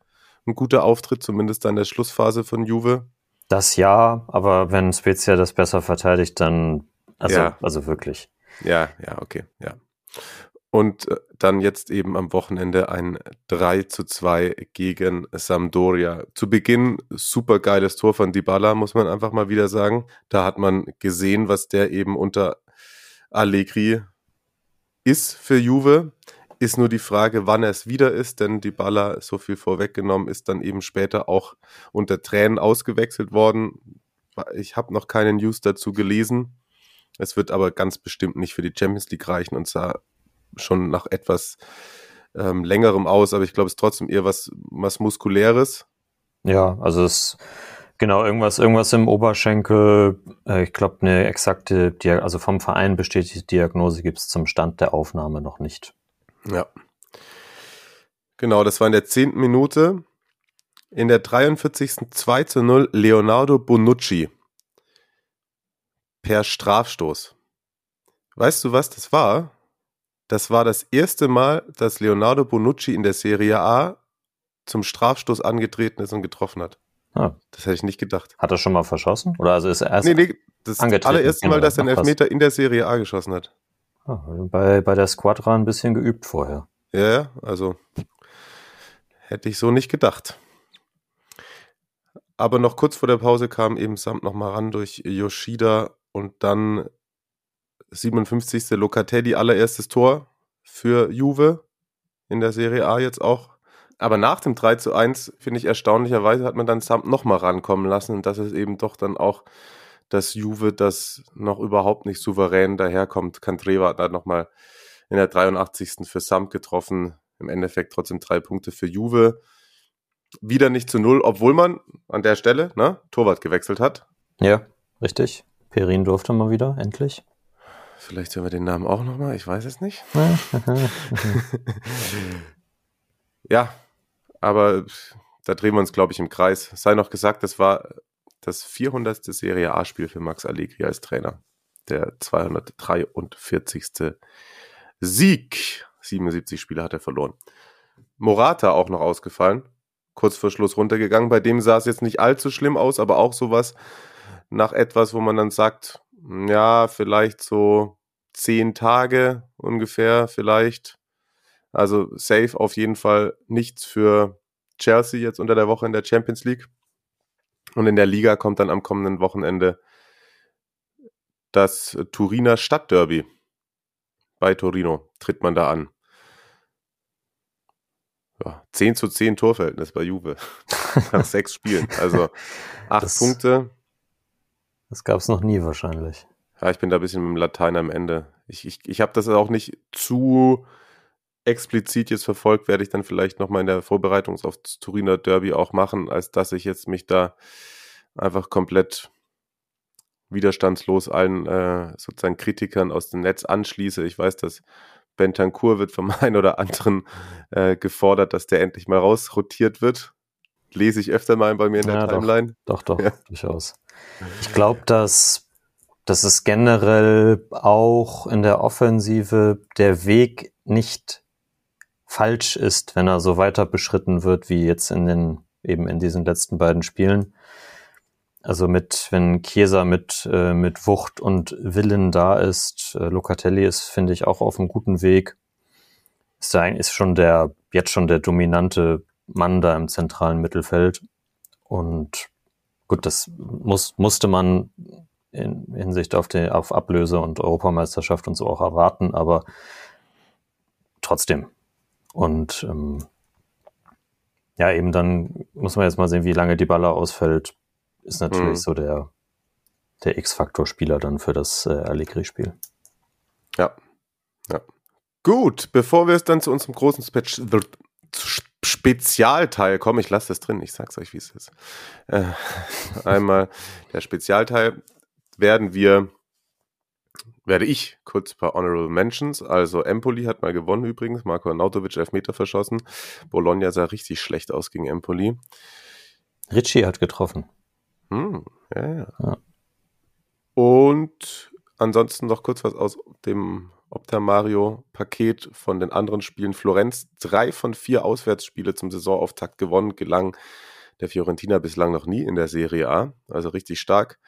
ein guter Auftritt, zumindest dann in der Schlussphase von Juve. Das ja, aber wenn Spezia das besser verteidigt, dann also, ja. also wirklich. Ja, ja, okay, ja. Und äh, dann jetzt eben am Wochenende ein 3 zu 2 gegen Sampdoria. Zu Beginn super geiles Tor von Dybala, muss man einfach mal wieder sagen. Da hat man gesehen, was der eben unter Allegri ist für Juve. Ist nur die Frage, wann er es wieder ist, denn Dybala, so viel vorweggenommen, ist dann eben später auch unter Tränen ausgewechselt worden. Ich habe noch keine News dazu gelesen. Es wird aber ganz bestimmt nicht für die Champions League reichen und sah schon nach etwas ähm, längerem aus, aber ich glaube, es ist trotzdem eher was, was Muskuläres. Ja, also es genau irgendwas, irgendwas im Oberschenkel. Äh, ich glaube, eine exakte, Dia also vom Verein bestätigte Diagnose gibt es zum Stand der Aufnahme noch nicht. Ja. Genau, das war in der zehnten Minute. In der 43. 2 zu 0 Leonardo Bonucci. Per Strafstoß. Weißt du, was das war? Das war das erste Mal, dass Leonardo Bonucci in der Serie A zum Strafstoß angetreten ist und getroffen hat. Ah. Das hätte ich nicht gedacht. Hat er schon mal verschossen? Oder also ist er erst Nee, nee, das ist das angetreten, allererste Mal, dass er einen. Elfmeter in der Serie A geschossen hat. ah, bei, bei der Squadra ein bisschen geübt vorher. Ja, ja, also hätte ich so nicht gedacht. Aber noch kurz vor der Pause kam eben Samt nochmal ran durch Yoshida und dann 57. Locatelli, allererstes Tor für Juve in der Serie A jetzt auch. Aber nach dem 3 zu 1, finde ich erstaunlicherweise, hat man dann Samt nochmal rankommen lassen und das ist eben doch dann auch das Juve, das noch überhaupt nicht souverän daherkommt. Cantreva hat dann nochmal in der 83. für Samt getroffen. Im Endeffekt trotzdem drei Punkte für Juve. Wieder nicht zu null, obwohl man an der Stelle ne, Torwart gewechselt hat. Ja, richtig. Perin durfte mal wieder, endlich. Vielleicht hören wir den Namen auch nochmal, ich weiß es nicht. *laughs* ja, aber da drehen wir uns, glaube ich, im Kreis. Sei noch gesagt, das war das 400. Serie A-Spiel für Max Allegri als Trainer. Der 243. Sieg. 77 Spiele hat er verloren. Morata auch noch ausgefallen. Kurz vor Schluss runtergegangen. Bei dem sah es jetzt nicht allzu schlimm aus, aber auch sowas nach etwas, wo man dann sagt, ja, vielleicht so zehn Tage ungefähr, vielleicht. Also safe auf jeden Fall nichts für Chelsea jetzt unter der Woche in der Champions League. Und in der Liga kommt dann am kommenden Wochenende das Turiner Stadtderby. Bei Torino tritt man da an. Ja, 10 zu 10 Torverhältnis bei Juve. *laughs* Nach sechs Spielen. Also acht Das- Punkte. Das gab es noch nie wahrscheinlich. Ja, ich bin da ein bisschen mit dem Latein am Ende. Ich, ich, ich habe das auch nicht zu explizit jetzt verfolgt, werde ich dann vielleicht nochmal in der Vorbereitung aufs Turiner Derby auch machen, als dass ich jetzt mich da einfach komplett widerstandslos allen äh, sozusagen Kritikern aus dem Netz anschließe. Ich weiß, dass Bentancur wird vom *laughs* einen oder anderen äh, gefordert, dass der endlich mal rausrotiert wird. Lese ich öfter mal bei mir in der Ja, doch. Timeline. Doch, doch, Ja. durchaus. Ich glaube, dass, dass es generell auch in der Offensive der Weg nicht falsch ist, wenn er so weiter beschritten wird, wie jetzt in den, eben in diesen letzten beiden Spielen. Also mit, wenn Chiesa mit, äh, mit Wucht und Willen da ist, äh, Locatelli ist, finde ich, auch auf einem guten Weg. Ist, da, ist schon der, jetzt schon der dominante Mann da im zentralen Mittelfeld. Und gut, das muss, musste man in Hinsicht auf, die, auf Ablöse und Europameisterschaft und so auch erwarten, aber trotzdem. Und ähm, ja, eben dann muss man jetzt mal sehen, wie lange die Baller ausfällt, ist natürlich Mhm. so der, der X-Faktor-Spieler dann für das äh, Allegri-Spiel. Ja. ja. Gut, bevor wir es dann zu unserem großen Spe Spezialteil kommen, ich lasse das drin, ich sag's euch, wie es ist. Äh, *laughs* einmal der Spezialteil werden wir, werde ich kurz ein paar Honorable Mentions. Also Empoli hat mal gewonnen übrigens, Marco Arnautovic Elfmeter verschossen. Bologna sah richtig schlecht aus gegen Empoli. Ritchie hat getroffen. Hm, ja, ja. Ja. Und ansonsten noch kurz was aus dem Opta Mario Paket von den anderen Spielen. Florenz, drei von vier Auswärtsspiele zum Saisonauftakt gewonnen, gelang der Fiorentina bislang noch nie in der Serie A. Also richtig stark.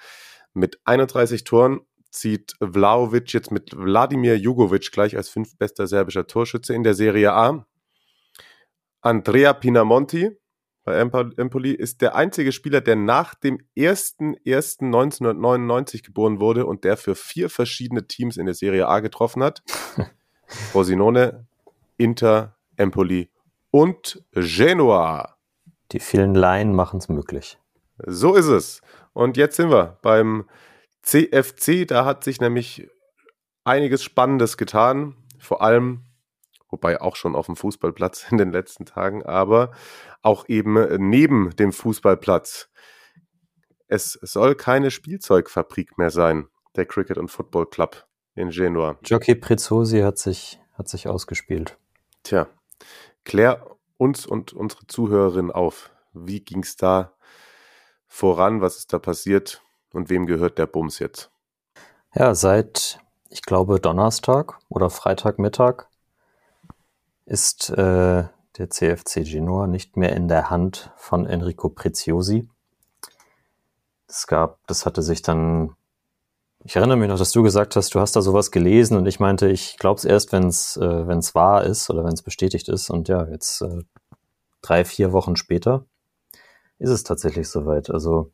Mit 31 Toren zieht Vlaovic jetzt mit Wladimir Jugovic gleich als fünftbester serbischer Torschütze in der Serie A. Andrea Pinamonti bei Empo- Empoli ist der einzige Spieler, der nach dem 1.1.1999 geboren wurde und der für vier verschiedene Teams in der Serie A getroffen hat. *laughs* Frosinone, Inter, Empoli und Genoa. Die vielen Laien machen es möglich. So ist es. Und jetzt sind wir beim CFC. Da hat sich nämlich einiges Spannendes getan. Vor allem wobei auch schon auf dem Fußballplatz in den letzten Tagen, aber auch eben neben dem Fußballplatz. Es soll keine Spielzeugfabrik mehr sein, der Cricket und Football Club in Genua. Jockey Prezzosi hat sich, hat sich ausgespielt. Tja, klär uns und unsere Zuhörerinnen auf. Wie ging es da voran? Was ist da passiert? Und wem gehört der Bums jetzt? Ja, seit, ich glaube, Donnerstag oder Freitagmittag ist äh, der CFC Genoa nicht mehr in der Hand von Enrico Preziosi. Es gab, das hatte sich dann, ich erinnere mich noch, dass du gesagt hast, du hast da sowas gelesen und ich meinte, ich glaube es erst, wenn es äh, wahr ist oder wenn es bestätigt ist. Und ja, jetzt äh, drei, vier Wochen später ist es tatsächlich soweit. Also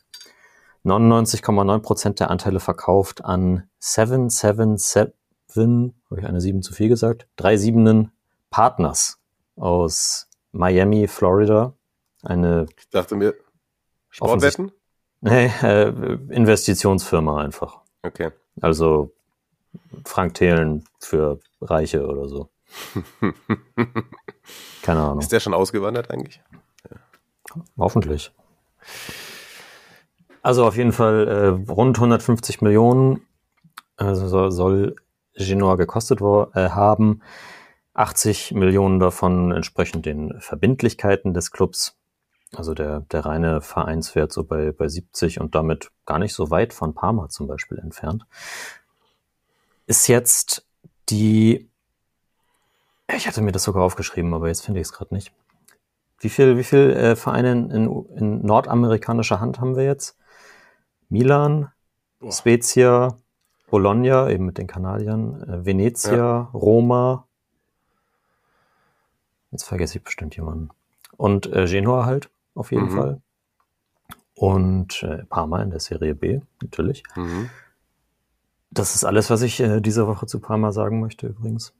99,9 Prozent der Anteile verkauft an 777, habe ich eine 7 zu viel gesagt, drei Siebenen Partners aus Miami, Florida. Eine. Ich dachte mir, Sportwetten? Nee, äh, Investitionsfirma einfach. Okay. Also Frank Thelen für Reiche oder so. *laughs* Keine Ahnung. Ist der schon ausgewandert eigentlich? Ja. Hoffentlich. Also auf jeden Fall äh, rund 150 Millionen also soll, Genoa gekostet äh, haben. 80 Millionen davon entsprechend den Verbindlichkeiten des Clubs. Also der, der reine Vereinswert so bei, bei 70 und damit gar nicht so weit von Parma zum Beispiel entfernt. Ist jetzt die, ich hatte mir das sogar aufgeschrieben, aber jetzt finde ich es gerade nicht. Wie viel, wie viel äh, Vereine in, in nordamerikanischer Hand haben wir jetzt? Milan, Boah. Spezia, Bologna, eben mit den Kanadiern, äh, Venezia, ja. Roma. Jetzt vergesse ich bestimmt jemanden. Und äh, Genua halt, auf jeden mhm. Fall. Und äh, Parma in der Serie B, natürlich. Mhm. Das ist alles, was ich äh, diese Woche zu Parma sagen möchte, übrigens.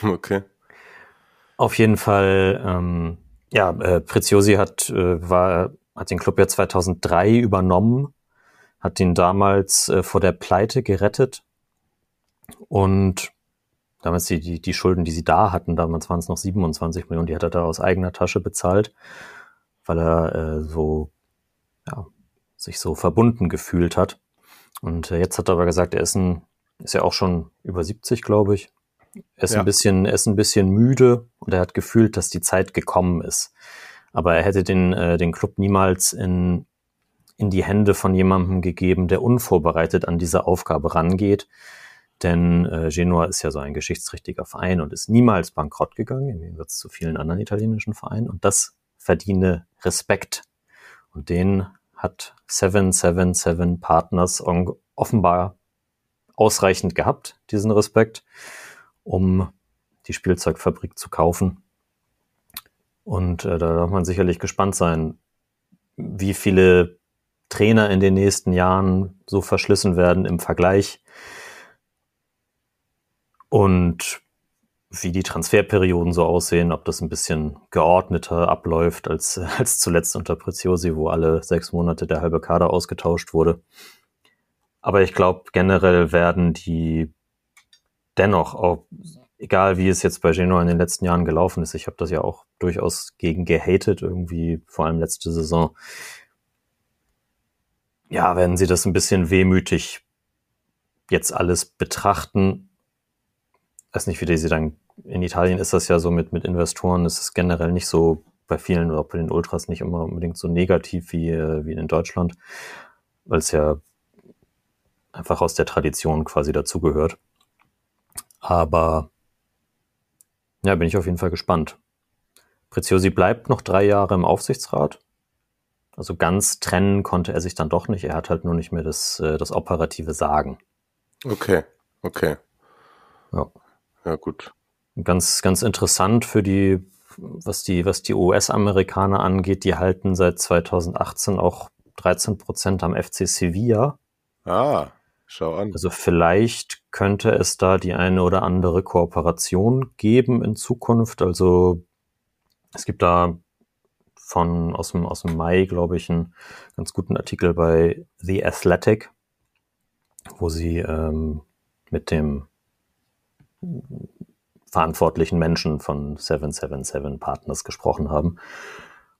Okay. Auf jeden Fall, ähm, ja, äh, Preziosi hat, äh, war, hat den Club ja 2003 übernommen hat ihn damals äh, vor der Pleite gerettet und damals die, die, die Schulden, die sie da hatten, damals waren es noch 27 Millionen, die hat er da aus eigener Tasche bezahlt, weil er äh, so, ja, sich so verbunden gefühlt hat. Und äh, jetzt hat er aber gesagt, er ist, ein, ist ja auch schon über 70, glaube ich. Er ist, ja. ein bisschen, er ist ein bisschen müde und er hat gefühlt, dass die Zeit gekommen ist. Aber er hätte den, äh, den Club niemals in in die Hände von jemandem gegeben, der unvorbereitet an diese Aufgabe rangeht. Denn äh, Genua ist ja so ein geschichtsträchtiger Verein und ist niemals bankrott gegangen, im Gegensatz zu vielen anderen italienischen Vereinen. Und das verdiene Respekt. Und den hat 777 Partners offenbar ausreichend gehabt, diesen Respekt, um die Spielzeugfabrik zu kaufen. Und äh, da darf man sicherlich gespannt sein, wie viele Trainer in den nächsten Jahren so verschlissen werden im Vergleich und wie die Transferperioden so aussehen, ob das ein bisschen geordneter abläuft als, *laughs* als zuletzt unter Preziosi, wo alle sechs Monate der halbe Kader ausgetauscht wurde. Aber ich glaube, generell werden die dennoch, auch, egal wie es jetzt bei Genoa in den letzten Jahren gelaufen ist, ich habe das ja auch durchaus gegen gehatet, irgendwie vor allem letzte Saison, ja, werden sie das ein bisschen wehmütig jetzt alles betrachten. Weiß nicht, wie die sie dann, in Italien ist das ja so mit, mit Investoren, ist es generell nicht so bei vielen oder bei den Ultras nicht immer unbedingt so negativ wie, äh, wie in Deutschland, weil es ja einfach aus der Tradition quasi dazugehört. Aber ja, bin ich auf jeden Fall gespannt. Preziosi bleibt noch drei Jahre im Aufsichtsrat. Also ganz trennen konnte er sich dann doch nicht. Er hat halt nur nicht mehr das, äh, das operative Sagen. Okay, okay. Ja. Ja, gut. Ganz, ganz interessant für die, was die, was die US-Amerikaner angeht, die halten seit 2018 auch 13 Prozent am FC Sevilla. Ah, schau an. Also vielleicht könnte es da die eine oder andere Kooperation geben in Zukunft. Also es gibt da von aus dem, aus dem Mai, glaube ich, einen ganz guten Artikel bei The Athletic, wo sie ähm, mit dem verantwortlichen Menschen von 777 Partners gesprochen haben.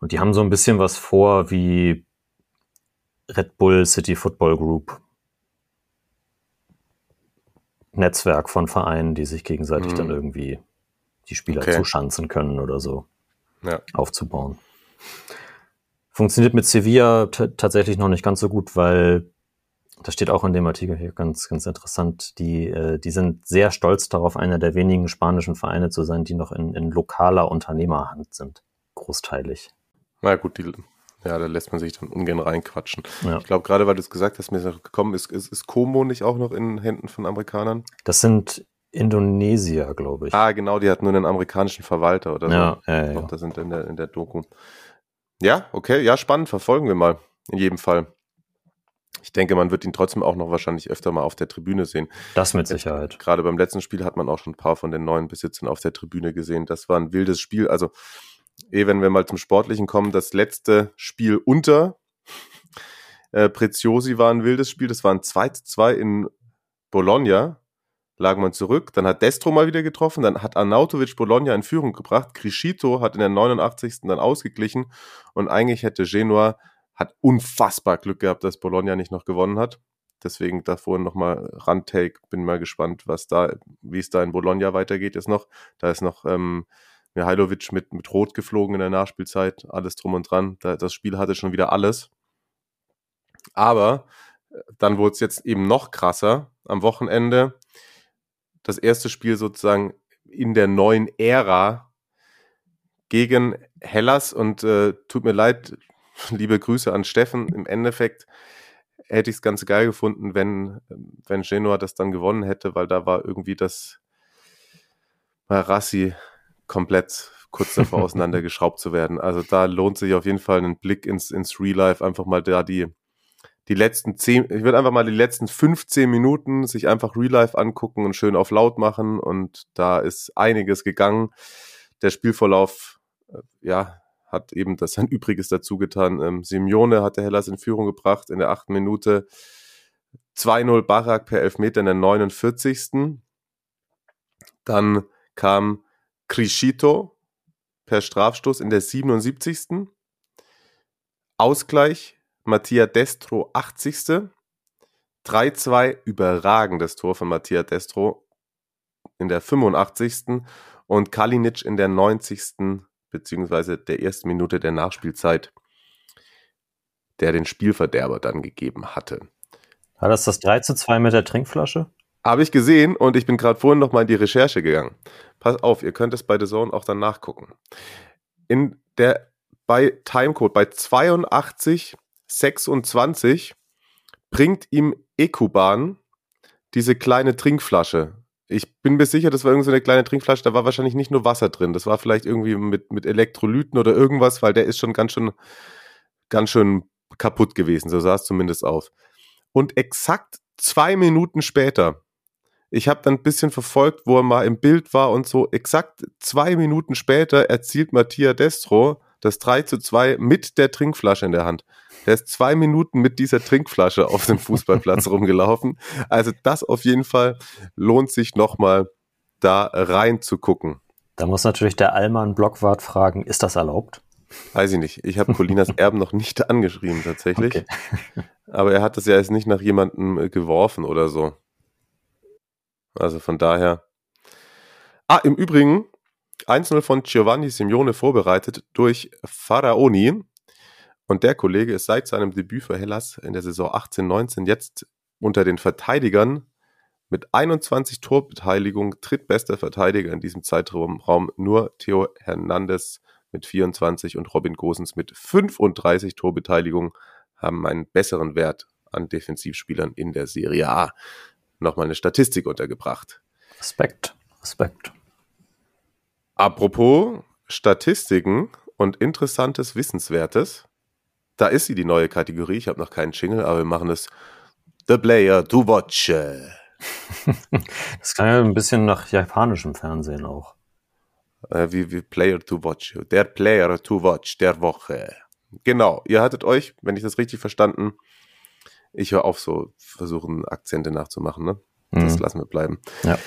Und die haben so ein bisschen was vor wie Red Bull City Football Group. Netzwerk von Vereinen, die sich gegenseitig Mhm. dann irgendwie die Spieler Okay. zuschanzen können oder so Ja. aufzubauen. Funktioniert mit Sevilla tatsächlich noch nicht ganz so gut, weil das steht auch in dem Artikel hier ganz, ganz interessant. Die, äh, die sind sehr stolz darauf, einer der wenigen spanischen Vereine zu sein, die noch in, in lokaler Unternehmerhand sind. Großteilig. Na gut, die, ja, da lässt man sich dann ungern reinquatschen. Ja. Ich glaube, gerade weil du es gesagt hast, mir ist noch gekommen, ist, ist, ist Como nicht auch noch in Händen von Amerikanern? Das sind Indonesier, glaube ich. Ah, genau, die hat nur einen amerikanischen Verwalter oder so. ja, ja, ja, Noch, ja. das sind in der, in der Doku. Ja, okay, ja, spannend, verfolgen wir mal. In jedem Fall. Ich denke, man wird ihn trotzdem auch noch wahrscheinlich öfter mal auf der Tribüne sehen. Das mit Sicherheit. Gerade beim letzten Spiel hat man auch schon ein paar von den neuen Besitzern auf der Tribüne gesehen. Das war ein wildes Spiel. Also, eh, wenn wir mal zum Sportlichen kommen, das letzte Spiel unter äh, Preziosi war ein wildes Spiel. Das war ein 2 zu 2 in Bologna. Lag man zurück. Dann hat Destro mal wieder getroffen. Dann hat Arnautovic Bologna in Führung gebracht. Criscito hat in der 89. dann ausgeglichen. Und eigentlich hätte Genua hat unfassbar Glück gehabt, dass Bologna nicht noch gewonnen hat. Deswegen davor nochmal Randtake. Bin mal gespannt, was da, wie es da in Bologna weitergeht jetzt noch. Da ist noch ähm, Mihailovic mit, mit Rot geflogen in der Nachspielzeit. Alles drum und dran. Da, das Spiel hatte schon wieder alles. Aber äh, dann wurde es jetzt eben noch krasser. Am Wochenende das erste Spiel sozusagen in der neuen Ära gegen Hellas und äh, tut mir leid, *laughs* liebe Grüße an Steffen. Im Endeffekt hätte ich es ganz geil gefunden, wenn, wenn Genoa das dann gewonnen hätte, weil da war irgendwie das Marassi komplett kurz davor *laughs* auseinandergeschraubt zu werden. Also da lohnt sich auf jeden Fall ein Blick ins, ins Real Life, einfach mal da die, die letzten zehn, ich würde einfach mal die letzten 15 Minuten sich einfach Real Life angucken und schön auf laut machen und da ist einiges gegangen. Der Spielverlauf, äh, ja, hat eben das sein *laughs* Übriges dazu getan. Ähm, Simeone hatte Hellas in Führung gebracht in der achten Minute. 2-0 Barak per Elfmeter in der 49. Dann kam Criscito per Strafstoß in der 77. Ausgleich Mattia Destro 80. 3-2 überragendes Tor von Mattia Destro in der 85. und Kalinic in der 90. beziehungsweise der ersten Minute der Nachspielzeit, der den Spielverderber dann gegeben hatte. War das das 3 zu 2 mit der Trinkflasche? Habe ich gesehen und ich bin gerade vorhin noch mal in die Recherche gegangen. Pass auf, ihr könnt es bei The Zone auch dann nachgucken. In der, bei Timecode, bei 82, 26 bringt ihm Ekuban diese kleine Trinkflasche. Ich bin mir sicher, das war irgendwie so eine kleine Trinkflasche, da war wahrscheinlich nicht nur Wasser drin, das war vielleicht irgendwie mit, mit Elektrolyten oder irgendwas, weil der ist schon ganz schön, ganz schön kaputt gewesen, so sah es zumindest aus. Und exakt zwei Minuten später, ich habe dann ein bisschen verfolgt, wo er mal im Bild war und so, exakt zwei Minuten später erzielt Mattia Destro das 3 zu 2 mit der Trinkflasche in der Hand. Der ist zwei Minuten mit dieser Trinkflasche auf dem Fußballplatz *laughs* rumgelaufen. Also das auf jeden Fall lohnt sich nochmal da rein zu gucken. Da muss natürlich der Allmann Blockwart fragen, ist das erlaubt? Weiß ich nicht. Ich habe Colinas *laughs* Erben noch nicht angeschrieben tatsächlich. Okay. Aber er hat es ja jetzt nicht nach jemandem äh, geworfen oder so. Also von daher. Ah, im Übrigen, 1-0 von Giovanni Simeone vorbereitet durch Faraoni. Und der Kollege ist seit seinem Debüt für Hellas in der Saison 18-19 jetzt unter den Verteidigern mit 21 Torbeteiligung drittbester Verteidiger in diesem Zeitraum. Raum nur Theo Hernandez mit 24 und Robin Gosens mit 35 Torbeteiligung haben einen besseren Wert an Defensivspielern in der Serie A. Nochmal eine Statistik untergebracht. Respekt, Respekt. Apropos Statistiken und interessantes Wissenswertes. Da ist sie, die neue Kategorie. Ich habe noch keinen Jingle, aber wir machen es The Player to Watch. *laughs* Das klang ja ein bisschen nach japanischem Fernsehen auch. Äh, wie, wie Player to Watch. Der Player to Watch der Woche. Genau, ihr hattet euch, wenn ich das richtig verstanden, ich höre auf so versuchen, Akzente nachzumachen, ne? Das Mhm. lassen wir bleiben. Ja.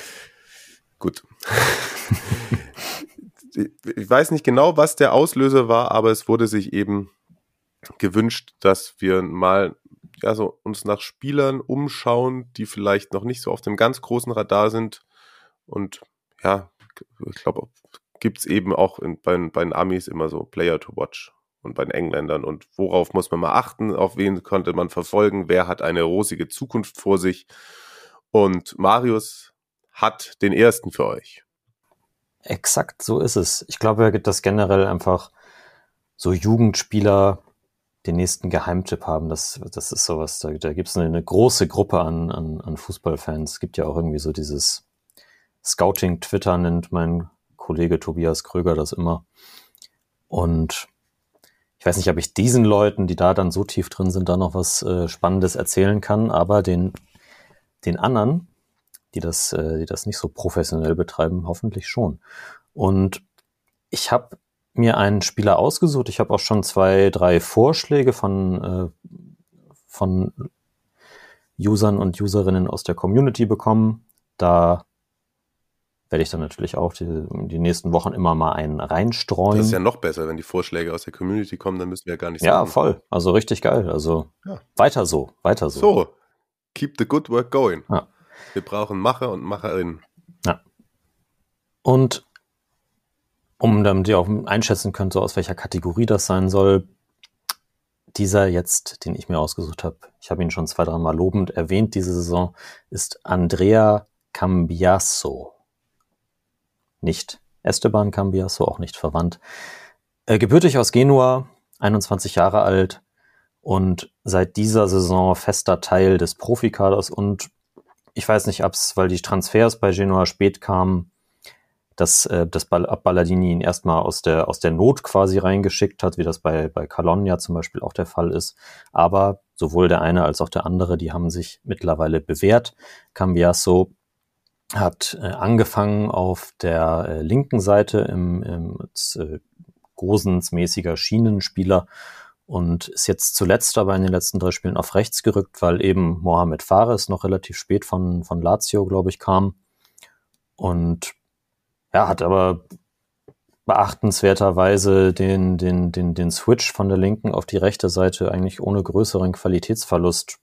Gut. *laughs* ich weiß nicht genau, was der Auslöser war, aber es wurde sich eben gewünscht, dass wir mal ja, so uns nach Spielern umschauen, die vielleicht noch nicht so auf dem ganz großen Radar sind. Und ja, ich glaube, gibt es eben auch in, bei, bei den Amis immer so Player to Watch und bei den Engländern. Und worauf muss man mal achten? Auf wen konnte man verfolgen? Wer hat eine rosige Zukunft vor sich? Und Marius hat den ersten für euch. Exakt so ist es. Ich glaube, dass generell einfach so Jugendspieler den nächsten Geheimtipp haben. Das, das ist sowas, da, da gibt es eine, eine, große Gruppe an, an, an Fußballfans. Es gibt ja auch irgendwie so dieses Scouting-Twitter, nennt mein Kollege Tobias Kröger das immer. Und ich weiß nicht, ob ich diesen Leuten, die da dann so tief drin sind, da noch was äh, Spannendes erzählen kann, aber den, den anderen, die das, äh, die das nicht so professionell betreiben, hoffentlich schon. Und ich habe mir einen Spieler ausgesucht. Ich habe auch schon zwei, drei Vorschläge von, äh, von Usern und Userinnen aus der Community bekommen. Da werde ich dann natürlich auch die, die nächsten Wochen immer mal einen reinstreuen. Das ist ja noch besser, wenn die Vorschläge aus der Community kommen, dann müssen wir ja gar nicht Ja, sagen. voll. Also richtig geil. Also ja. weiter so, weiter so. So, keep the good work going. Ja. Wir brauchen Macher und Macherinnen. Ja. Und um damit ihr auch einschätzen könnt, so aus welcher Kategorie das sein soll, dieser jetzt, den ich mir ausgesucht habe, ich habe ihn schon zwei, dreimal lobend erwähnt diese Saison, ist Andrea Cambiasso nicht Esteban Cambiasso, auch nicht verwandt. Äh, gebürtig aus Genua, 21 Jahre alt und seit dieser Saison fester Teil des Profikaders und ich weiß nicht, ob es, weil die Transfers bei Genua spät kamen, dass, äh, dass Balladini ihn erstmal aus der, aus der Not quasi reingeschickt hat, wie das bei, bei Calonia zum Beispiel auch der Fall ist. Aber sowohl der eine als auch der andere, die haben sich mittlerweile bewährt. Cambiasso hat äh, angefangen auf der äh, linken Seite im, im äh, Gosens-mäßiger Schienenspieler und ist jetzt zuletzt aber in den letzten drei Spielen auf rechts gerückt, weil eben Mohamed Fares noch relativ spät von, von Lazio, glaube ich, kam. Und ja, hat aber beachtenswerterweise den, den, den, den Switch von der linken auf die rechte Seite eigentlich ohne größeren Qualitätsverlust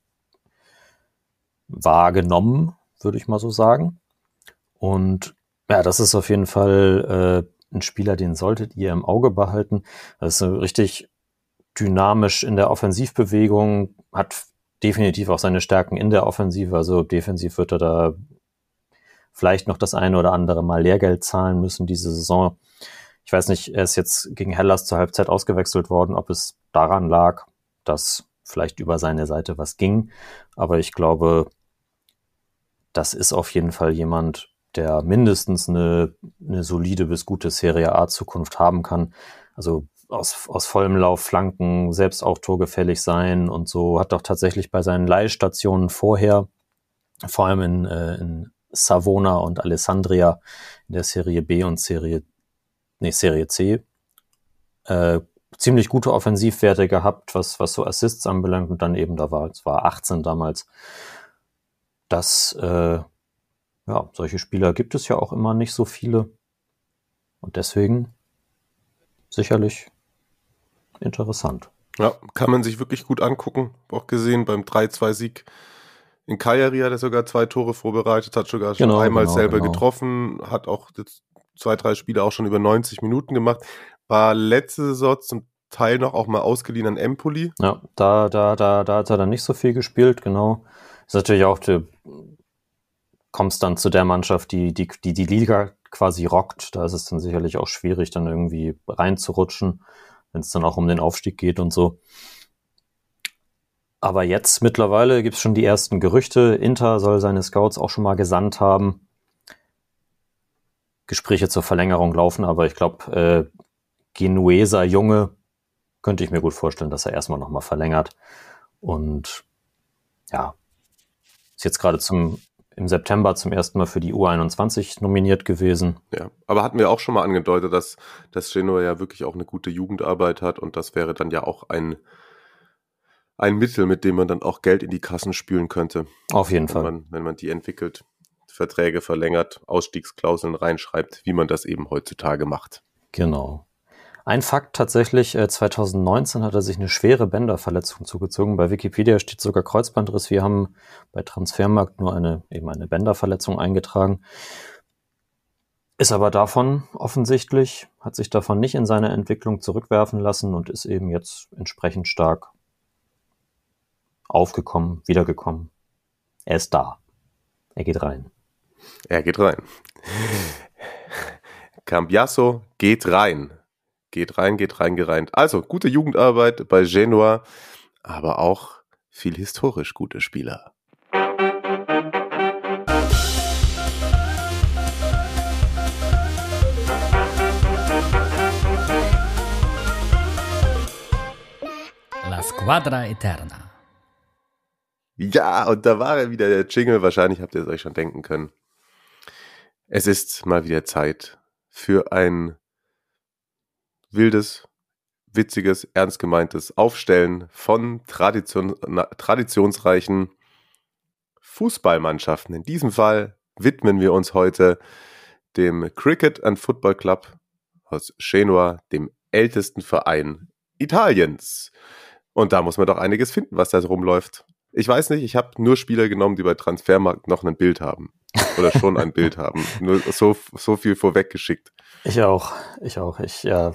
wahrgenommen, würde ich mal so sagen. Und ja, das ist auf jeden Fall äh, ein Spieler, den solltet ihr im Auge behalten. Das ist richtig dynamisch in der Offensivbewegung, hat definitiv auch seine Stärken in der Offensive. Also defensiv wird er da vielleicht noch das eine oder andere Mal Lehrgeld zahlen müssen diese Saison. Ich weiß nicht, er ist jetzt gegen Hellas zur Halbzeit ausgewechselt worden, ob es daran lag, dass vielleicht über seine Seite was ging. Aber ich glaube, das ist auf jeden Fall jemand, der mindestens eine, eine solide bis gute Serie A Zukunft haben kann. Also aus, aus vollem Lauf Flanken, selbst auch torgefällig sein und so. Hat doch tatsächlich bei seinen Leihstationen vorher, vor allem in, äh, in Savona und Alessandria in der Serie B und Serie, nee, Serie C, äh, ziemlich gute Offensivwerte gehabt, was, was so Assists anbelangt und dann eben, da war, es war 18 damals. Das, äh, ja, solche Spieler gibt es ja auch immer nicht so viele. Und deswegen sicherlich interessant. Ja, kann man sich wirklich gut angucken. Auch gesehen beim 3-2-Sieg in Kajari hat er sogar zwei Tore vorbereitet, hat sogar schon genau, einmal genau, selber genau. getroffen, hat auch zwei, drei Spiele auch schon über 90 Minuten gemacht. War letzte Saison zum Teil noch auch mal ausgeliehen an Empoli. Ja, da, da, da, da hat er dann nicht so viel gespielt, genau. Ist natürlich auch die kommst dann zu der Mannschaft, die, die, die die Liga quasi rockt. Da ist es dann sicherlich auch schwierig, dann irgendwie reinzurutschen, wenn es dann auch um den Aufstieg geht und so. Aber jetzt mittlerweile gibt es schon die ersten Gerüchte. Inter soll seine Scouts auch schon mal gesandt haben. Gespräche zur Verlängerung laufen, aber ich glaube, äh, Genueser Junge könnte ich mir gut vorstellen, dass er erstmal nochmal verlängert. Und ja, ist jetzt gerade zum im September zum ersten Mal für die U21 nominiert gewesen. Ja, aber hatten wir auch schon mal angedeutet, dass, dass Genoa ja wirklich auch eine gute Jugendarbeit hat und das wäre dann ja auch ein, ein Mittel, mit dem man dann auch Geld in die Kassen spülen könnte. Auf jeden wenn Fall. Man, wenn man die entwickelt, Verträge verlängert, Ausstiegsklauseln reinschreibt, wie man das eben heutzutage macht. Genau. Ein Fakt tatsächlich, äh, 2019 hat er sich eine schwere Bänderverletzung zugezogen. Bei Wikipedia steht sogar Kreuzbandriss. Wir haben bei Transfermarkt nur eine, eben eine Bänderverletzung eingetragen. Ist aber davon offensichtlich, hat sich davon nicht in seine Entwicklung zurückwerfen lassen und ist eben jetzt entsprechend stark aufgekommen, wiedergekommen. Er ist da. Er geht rein. Er geht rein. Cambiasso geht rein. Geht rein, geht rein, gereint. Also, gute Jugendarbeit bei Genua, aber auch viel historisch gute Spieler. La Squadra Eterna. Ja, und da war er wieder der Jingle. Wahrscheinlich habt ihr es euch schon denken können. Es ist mal wieder Zeit für ein wildes, witziges, ernst gemeintes Aufstellen von Tradition, traditionsreichen Fußballmannschaften. In diesem Fall widmen wir uns heute dem Cricket and Football Club aus Genua, dem ältesten Verein Italiens. Und da muss man doch einiges finden, was da so rumläuft. Ich weiß nicht, ich habe nur Spieler genommen, die bei Transfermarkt noch ein Bild haben. Oder schon ein Bild haben. *laughs* Nur so, so viel vorweggeschickt. Ich auch, ich auch. Ich, ja,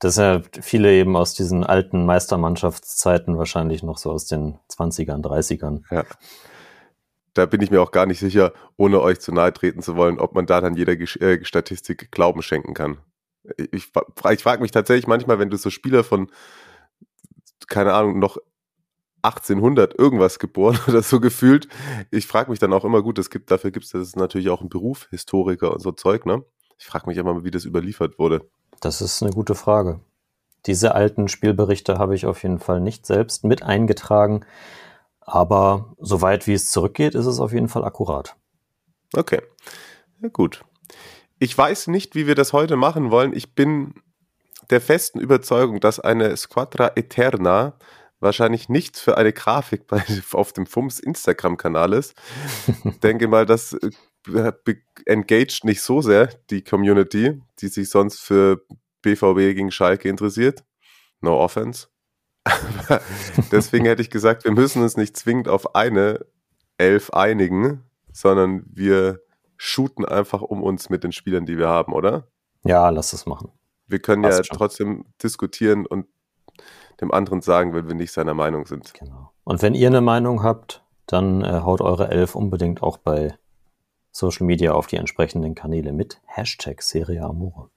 das sind ja viele eben aus diesen alten Meistermannschaftszeiten, wahrscheinlich noch so aus den 20ern, 30ern. Ja. Da bin ich mir auch gar nicht sicher, ohne euch zu nahe treten zu wollen, ob man da dann jeder Gesch äh, Statistik Glauben schenken kann. Ich, ich, frage mich tatsächlich manchmal, wenn du so Spieler von, keine Ahnung, noch 1800 irgendwas geboren *laughs* oder so gefühlt. Ich frage mich dann auch immer, gut, es gibt, dafür gibt es natürlich auch einen Beruf, Historiker und so Zeug, ne? Ich frage mich immer, wie das überliefert wurde. Das ist eine gute Frage. Diese alten Spielberichte habe ich auf jeden Fall nicht selbst mit eingetragen, aber soweit wie es zurückgeht, ist es auf jeden Fall akkurat. Okay, ja, gut. Ich weiß nicht, wie wir das heute machen wollen. Ich bin der festen Überzeugung, dass eine Squadra Eterna wahrscheinlich nichts für eine Grafik bei, *laughs* auf dem FUMS Instagram-Kanal ist. *laughs* Denke mal, das engaged nicht so sehr die Community, die sich sonst für BVB gegen Schalke interessiert. No offense. *laughs* deswegen hätte ich gesagt, wir müssen uns nicht zwingend auf eine Elf einigen, sondern wir shooten einfach um uns mit den Spielern, die wir haben, oder? Ja, lass es machen. Wir können Passt ja schon. trotzdem diskutieren und dem anderen sagen, wenn wir nicht seiner Meinung sind. Genau. Und wenn ihr eine Meinung habt, dann äh, haut eure Elf unbedingt auch bei Social Media auf die entsprechenden Kanäle mit. Hashtag Serie Amore.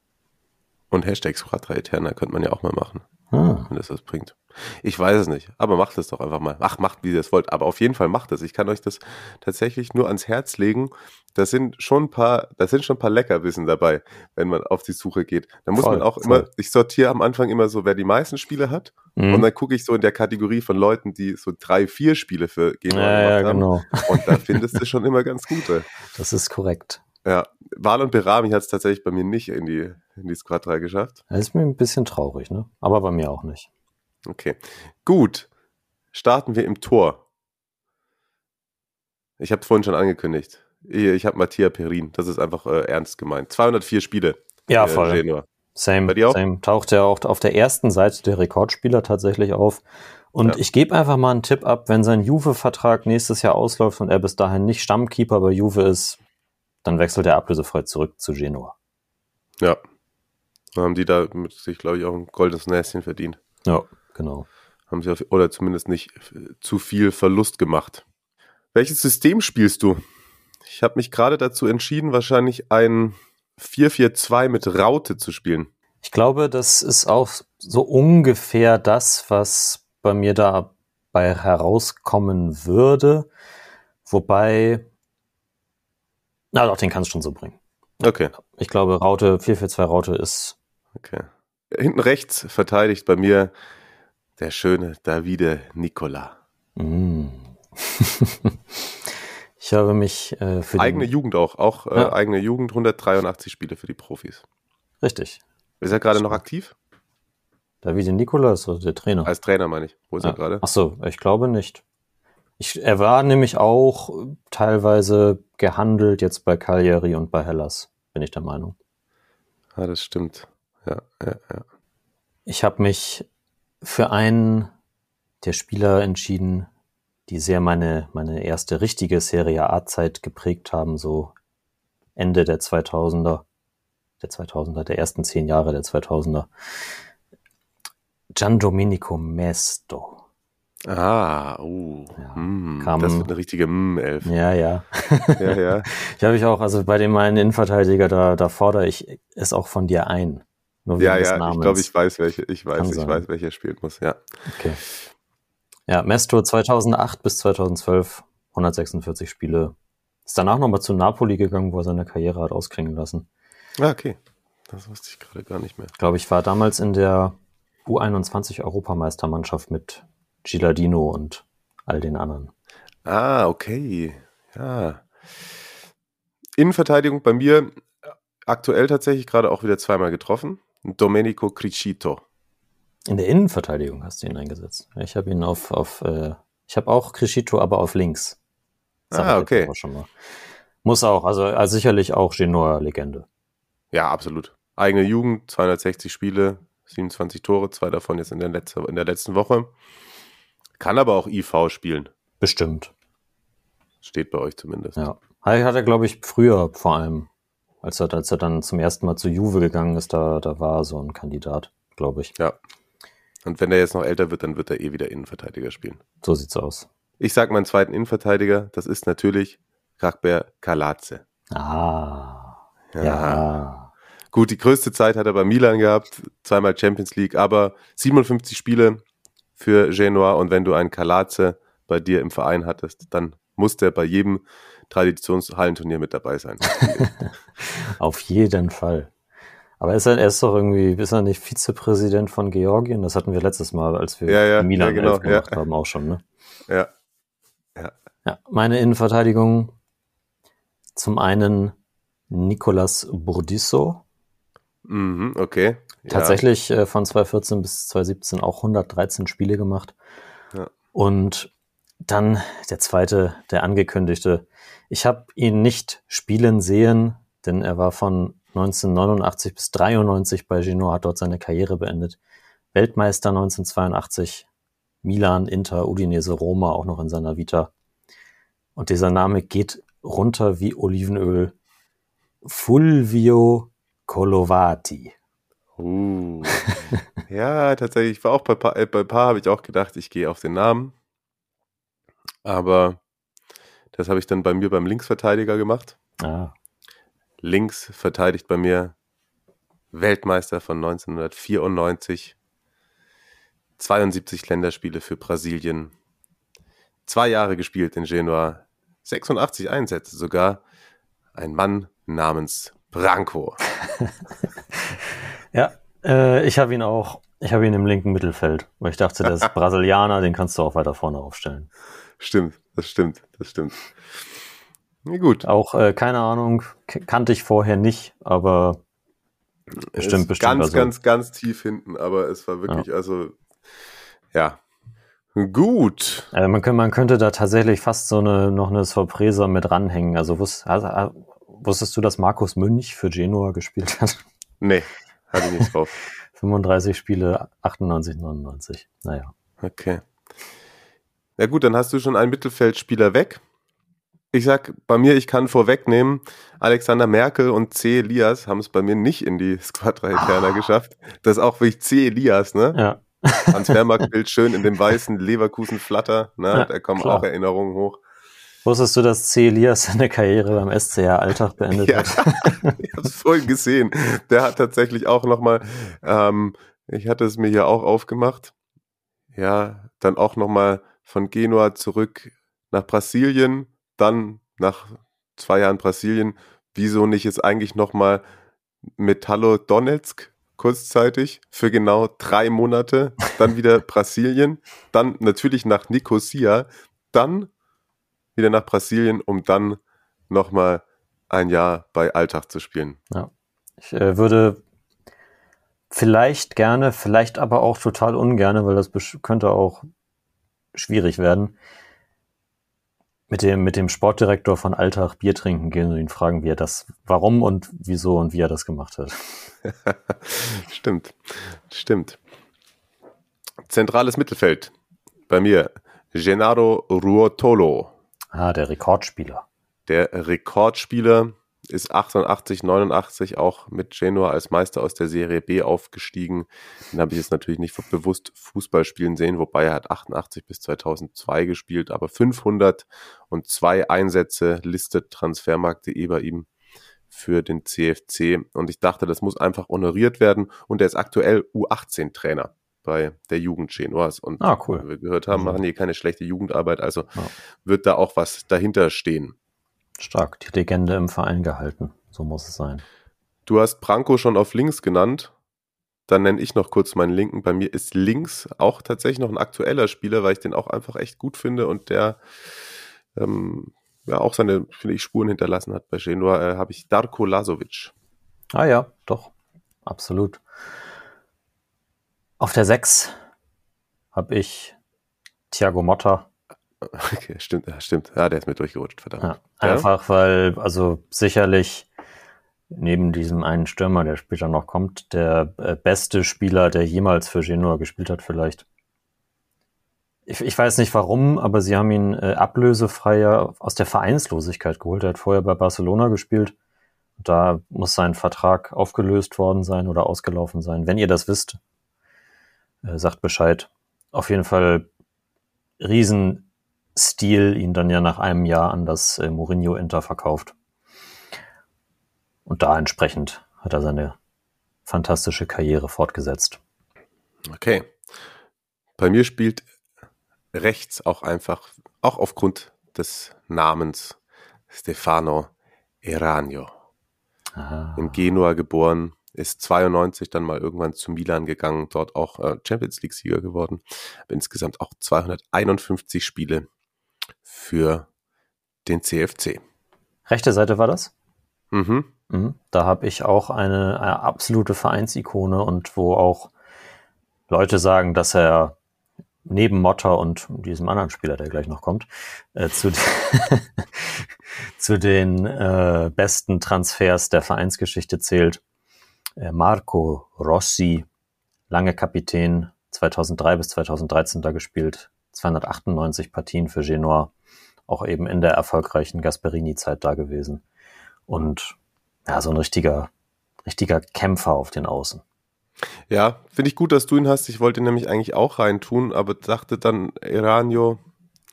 Und Hashtag Squadra Eterna könnte man ja auch mal machen, Ah, wenn das was bringt. Ich weiß es nicht, aber macht es doch einfach mal. Ach, macht, wie ihr es wollt. Aber auf jeden Fall macht es. Ich kann euch das tatsächlich nur ans Herz legen. Da sind schon ein paar, da sind schon ein paar Leckerbissen dabei, wenn man auf die Suche geht. Da muss Voll, man auch voll. immer, ich sortiere am Anfang immer so, wer die meisten Spiele hat. mhm. Und dann gucke ich so in der Kategorie von Leuten, die so drei, vier Spiele für Genua ja, ja, gemacht haben. genau. Und da *laughs* findest du schon immer ganz gute. Das ist korrekt. Ja, Wal und Berami hat es tatsächlich bei mir nicht in die, in die Squadra geschafft. Das ist mir ein bisschen traurig, ne? Aber bei mir auch nicht. Okay, gut. Starten wir im Tor. Ich habe vorhin schon angekündigt. Ich, habe Mattia Perin. Das ist einfach äh, ernst gemeint. 204 Spiele. Ja, äh, voll. Genua. Same, Bei dir auch? same. Taucht ja auch auf der ersten Seite der Rekordspieler tatsächlich auf. Und Ja. ich gebe einfach mal einen Tipp ab, wenn sein Juve-Vertrag nächstes Jahr ausläuft und er bis dahin nicht Stammkeeper bei Juve ist, dann wechselt er ablösefrei zurück zu Genua. Ja. Dann haben die da mit sich, glaube ich, auch ein goldenes Näschen verdient. Ja, genau. Haben sie auf, oder zumindest nicht äh, zu viel Verlust gemacht. Welches System spielst du? Ich habe mich gerade dazu entschieden, wahrscheinlich ein 4-4-2 mit Raute zu spielen. Ich glaube, das ist auch so ungefähr das, was bei mir dabei herauskommen würde. Wobei, na doch, den kannst du schon so bringen. Okay. Ich glaube, Raute, 442 Raute ist Okay. Hinten rechts verteidigt bei mir der schöne Davide Nicola. Mm. *laughs* ich habe mich äh, für Eigene Jugend auch, auch äh, Ja. eigene Jugend, 183 Spiele für die Profis. richtig. Ist er gerade noch aktiv? Davide Nicola ist also der Trainer. Als Trainer meine ich. Wo ist er Ja. gerade? Ach so, ich glaube nicht. Ich, er war nämlich auch teilweise gehandelt jetzt bei Cagliari und bei Hellas, bin ich der Meinung. Ah, das stimmt. ja, ja, ja. Ich habe mich für einen der Spieler entschieden, die sehr meine, meine erste richtige Serie A-Zeit geprägt haben, so Ende der 2000er, der 2000er, der ersten zehn Jahre der 2000er. Gian Domenico Mesto. Ah, uh, Ja, mm, kam- das wird eine richtige Mm-Elf. Ja, ja. Ja, ja. *laughs* Ich habe ich auch, also bei dem einen Innenverteidiger, da, da fordere ich es auch von dir ein. Nur Ja, ja, Namens. ich glaube, ich weiß, welche, ich weiß, Kann ich sein. weiß, welcher spielen muss, ja. Okay. Ja, Mesto 2008 bis 2012, 146 Spiele. Ist danach nochmal zu Napoli gegangen, wo er seine Karriere hat ausklingen lassen. Ah, okay. Das wusste ich gerade gar nicht mehr. Ich glaube, ich war damals in der U21 Europameistermannschaft mit Gilardino und all den anderen. Ah, okay. Ja. Innenverteidigung bei mir äh, aktuell tatsächlich gerade auch wieder zweimal getroffen. Domenico Cricito. In der Innenverteidigung hast du ihn eingesetzt. Ich habe ihn auf, auf äh, ich habe auch Crescito, aber auf links. Sag Ah, okay. mal. Muss auch, also, also sicherlich auch Genoa-Legende. Ja, absolut. Eigene Jugend, 260 Spiele, 27 Tore, zwei davon jetzt in der, letzte, in der letzten Woche. Kann aber auch IV spielen. Bestimmt. Steht bei euch zumindest. Ja. Hat er, glaube ich, früher vor allem, als er, als er dann zum ersten Mal zu Juve gegangen ist, da, da war er so ein Kandidat, glaube ich. Ja. Und wenn er jetzt noch älter wird, dann wird er eh wieder Innenverteidiger spielen. So sieht's aus. Ich sage meinen zweiten Innenverteidiger, das ist natürlich Ragber Kalatze. Ah. Ja. Gut, die größte Zeit hat er bei Milan gehabt, zweimal Champions League, aber 57 Spiele für Genoa und wenn du einen Kalatze bei dir im Verein hattest, dann muss der bei jedem Traditionshallenturnier mit dabei sein. *laughs* Auf jeden Fall. Aber ist er, er ist doch irgendwie, ist er nicht Vizepräsident von Georgien? Das hatten wir letztes Mal, als wir Ja, ja, Milan ja, genau, gemacht ja. haben, auch schon, ne? ja. Ja, meine Innenverteidigung. Zum einen Nicolas Burdisso. Mhm, okay. Ja. Tatsächlich äh, von 2014 bis 2017 auch 113 Spiele gemacht. Ja. Und dann der zweite, der angekündigte. Ich habe ihn nicht spielen sehen, denn er war von 1989 bis 93 bei Genoa, hat dort seine Karriere beendet. Weltmeister 1982, Milan, Inter, Udinese, Roma auch noch in seiner Vita. Und dieser Name geht runter wie Olivenöl. Fulvio Colovati. Uh. ja, tatsächlich. Ich war auch bei Paar, äh, bei Paar habe ich auch gedacht, ich gehe auf den Namen. Aber das habe ich dann bei mir beim Linksverteidiger gemacht. Ah, Links verteidigt bei mir Weltmeister von 1994. 72 Länderspiele für Brasilien. Zwei Jahre gespielt in Genua. 86 Einsätze sogar. Ein Mann namens Branco. *laughs* Ja, äh, ich habe ihn auch, ich habe ihn im linken Mittelfeld, weil ich dachte, der ist *laughs* Brasilianer, den kannst du auch weiter vorne aufstellen. Stimmt, das stimmt, das stimmt. Na gut. Auch, äh, keine Ahnung, kannte ich vorher nicht, aber bestimmt, bestimmt. Ganz, also, ganz, ganz tief hinten, aber es war wirklich, also, ja. Gut. äh, man, könnte, man könnte da tatsächlich fast so eine, noch eine Sorpresa mit ranhängen. Also, wusst, also äh, wusstest du, dass Markus Münch für Genua gespielt hat? Nee, hatte ich nicht drauf. *laughs* 35 Spiele, 98, 99. Naja. Okay. Na gut, dann hast du schon einen Mittelfeldspieler weg. Ich sag bei mir, ich kann vorwegnehmen, Alexander Merkel und C. Elias haben es bei mir nicht in die Squadra Eterna geschafft. Das ist auch wirklich C. Elias, ne? Ja, *laughs* Transfermarktbild schön in dem weißen Leverkusen Flatter, ne? Ja, da kommen klar. auch Erinnerungen hoch. Wusstest du, dass C. Elias seine Karriere beim SCR Alltag beendet Ja, hat? *laughs* ich habe es vorhin gesehen. Der hat tatsächlich auch nochmal, ähm, ich hatte es mir hier auch aufgemacht, ja, dann auch nochmal von Genua zurück nach Brasilien, dann nach zwei Jahren Brasilien, wieso nicht jetzt eigentlich nochmal Metallo Donetsk kurzzeitig für genau drei Monate, dann *laughs* wieder Brasilien, dann natürlich nach Nicosia, dann wieder nach Brasilien, um dann nochmal ein Jahr bei Alltag zu spielen. Ich äh, würde vielleicht gerne, vielleicht aber auch total ungerne, weil das könnte auch schwierig werden, mit dem, mit dem Sportdirektor von Alltag Bier trinken gehen und ihn fragen, wie er das, warum und wieso und wie er das gemacht hat. *laughs* stimmt, stimmt. Zentrales Mittelfeld. Bei mir Gennaro Ruotolo. Ah, der Rekordspieler. Der Rekordspieler ist 88, 89 auch mit Genoa als Meister aus der Serie B aufgestiegen. Den habe ich jetzt natürlich nicht bewusst Fußball spielen sehen, wobei er hat 88 bis 2002 gespielt, aber 502 Einsätze listet Transfermarkt.de bei ihm für den CFC und ich dachte, das muss einfach honoriert werden und er ist aktuell U18-Trainer bei der Jugend Genoas und ah, cool. wie wir gehört haben, Mhm. machen hier keine schlechte Jugendarbeit, also Ja. wird da auch was dahinter stehen. Stark, die Legende im Verein gehalten. So muss es sein. Du hast Branko schon auf links genannt. Dann nenne ich noch kurz meinen linken. Bei mir ist links auch tatsächlich noch ein aktueller Spieler, weil ich den auch einfach echt gut finde und der ähm, ja auch seine, finde ich, Spuren hinterlassen hat bei Genoa. Äh, Habe ich Darko Lazovic. Ah ja, doch, absolut. Auf der 6 habe ich Thiago Motta. *laughs* Okay, stimmt, ja, stimmt. Ja, der ist mir durchgerutscht, verdammt. Ja, einfach weil, also sicherlich neben diesem einen Stürmer, der später noch kommt, der äh, beste Spieler, der jemals für Genoa gespielt hat, vielleicht. Ich, ich weiß nicht warum, aber sie haben ihn äh, ablösefreier aus der Vereinslosigkeit geholt. Er hat vorher bei Barcelona gespielt. Da muss sein Vertrag aufgelöst worden sein oder ausgelaufen sein. Wenn ihr das wisst, äh, sagt Bescheid. Auf jeden Fall Riesenstil, ihn dann ja nach einem Jahr an das äh, Mourinho Inter verkauft. Und da entsprechend hat er seine fantastische Karriere fortgesetzt. Okay. Bei mir spielt rechts auch einfach, auch aufgrund des Namens Stefano Eranio. Ah, in Genua geboren, ist 92 dann mal irgendwann zu Milan gegangen, dort auch äh, Champions League Sieger geworden. Insgesamt auch 251 Spiele für den CFC. rechte Seite war das? Mhm. Mhm. Da habe ich auch eine, eine absolute Vereinsikone und wo auch Leute sagen, dass er neben Motta und diesem anderen Spieler, der gleich noch kommt, äh, zu, *laughs* zu den äh, besten Transfers der Vereinsgeschichte zählt. Äh, Marco Rossi, lange Kapitän, 2003 bis 2013 da gespielt, 298 Partien für Genoa, auch eben in der erfolgreichen Gasperini-Zeit da gewesen. Und ja, so ein richtiger, richtiger Kämpfer auf den Außen. Ja, finde ich gut, dass du ihn hast. Ich wollte ihn nämlich eigentlich auch reintun, aber dachte dann, Eranio,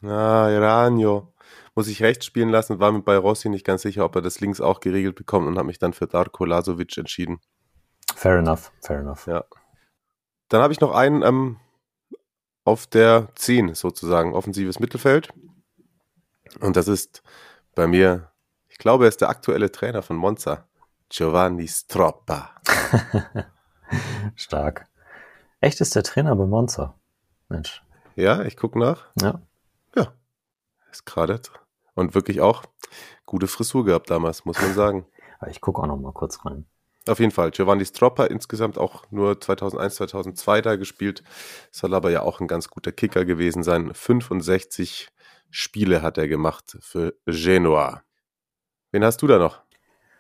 ah, Eranio, muss ich rechts spielen lassen, war mir bei Rossi nicht ganz sicher, ob er das links auch geregelt bekommt und habe mich dann für Darko Lazovic entschieden. Fair enough, fair enough. Ja. Dann habe ich noch einen ähm, auf der 10 sozusagen, offensives Mittelfeld. Und das ist bei mir, ich glaube, er ist der aktuelle Trainer von Monza, Giovanni Stroppa. *laughs* Stark. Echt ist der Trainer bei Monza. Mensch. Ja, ich gucke nach. Ja. Ja, ist gerade. Und wirklich auch gute Frisur gehabt damals, muss man sagen. *laughs* Ich gucke auch noch mal kurz rein. Auf jeden Fall. Giovanni Stroppa insgesamt auch nur 2001, 2002 da gespielt. Soll aber ja auch ein ganz guter Kicker gewesen sein. 65 Spiele hat er gemacht für Genoa. Wen hast du da noch?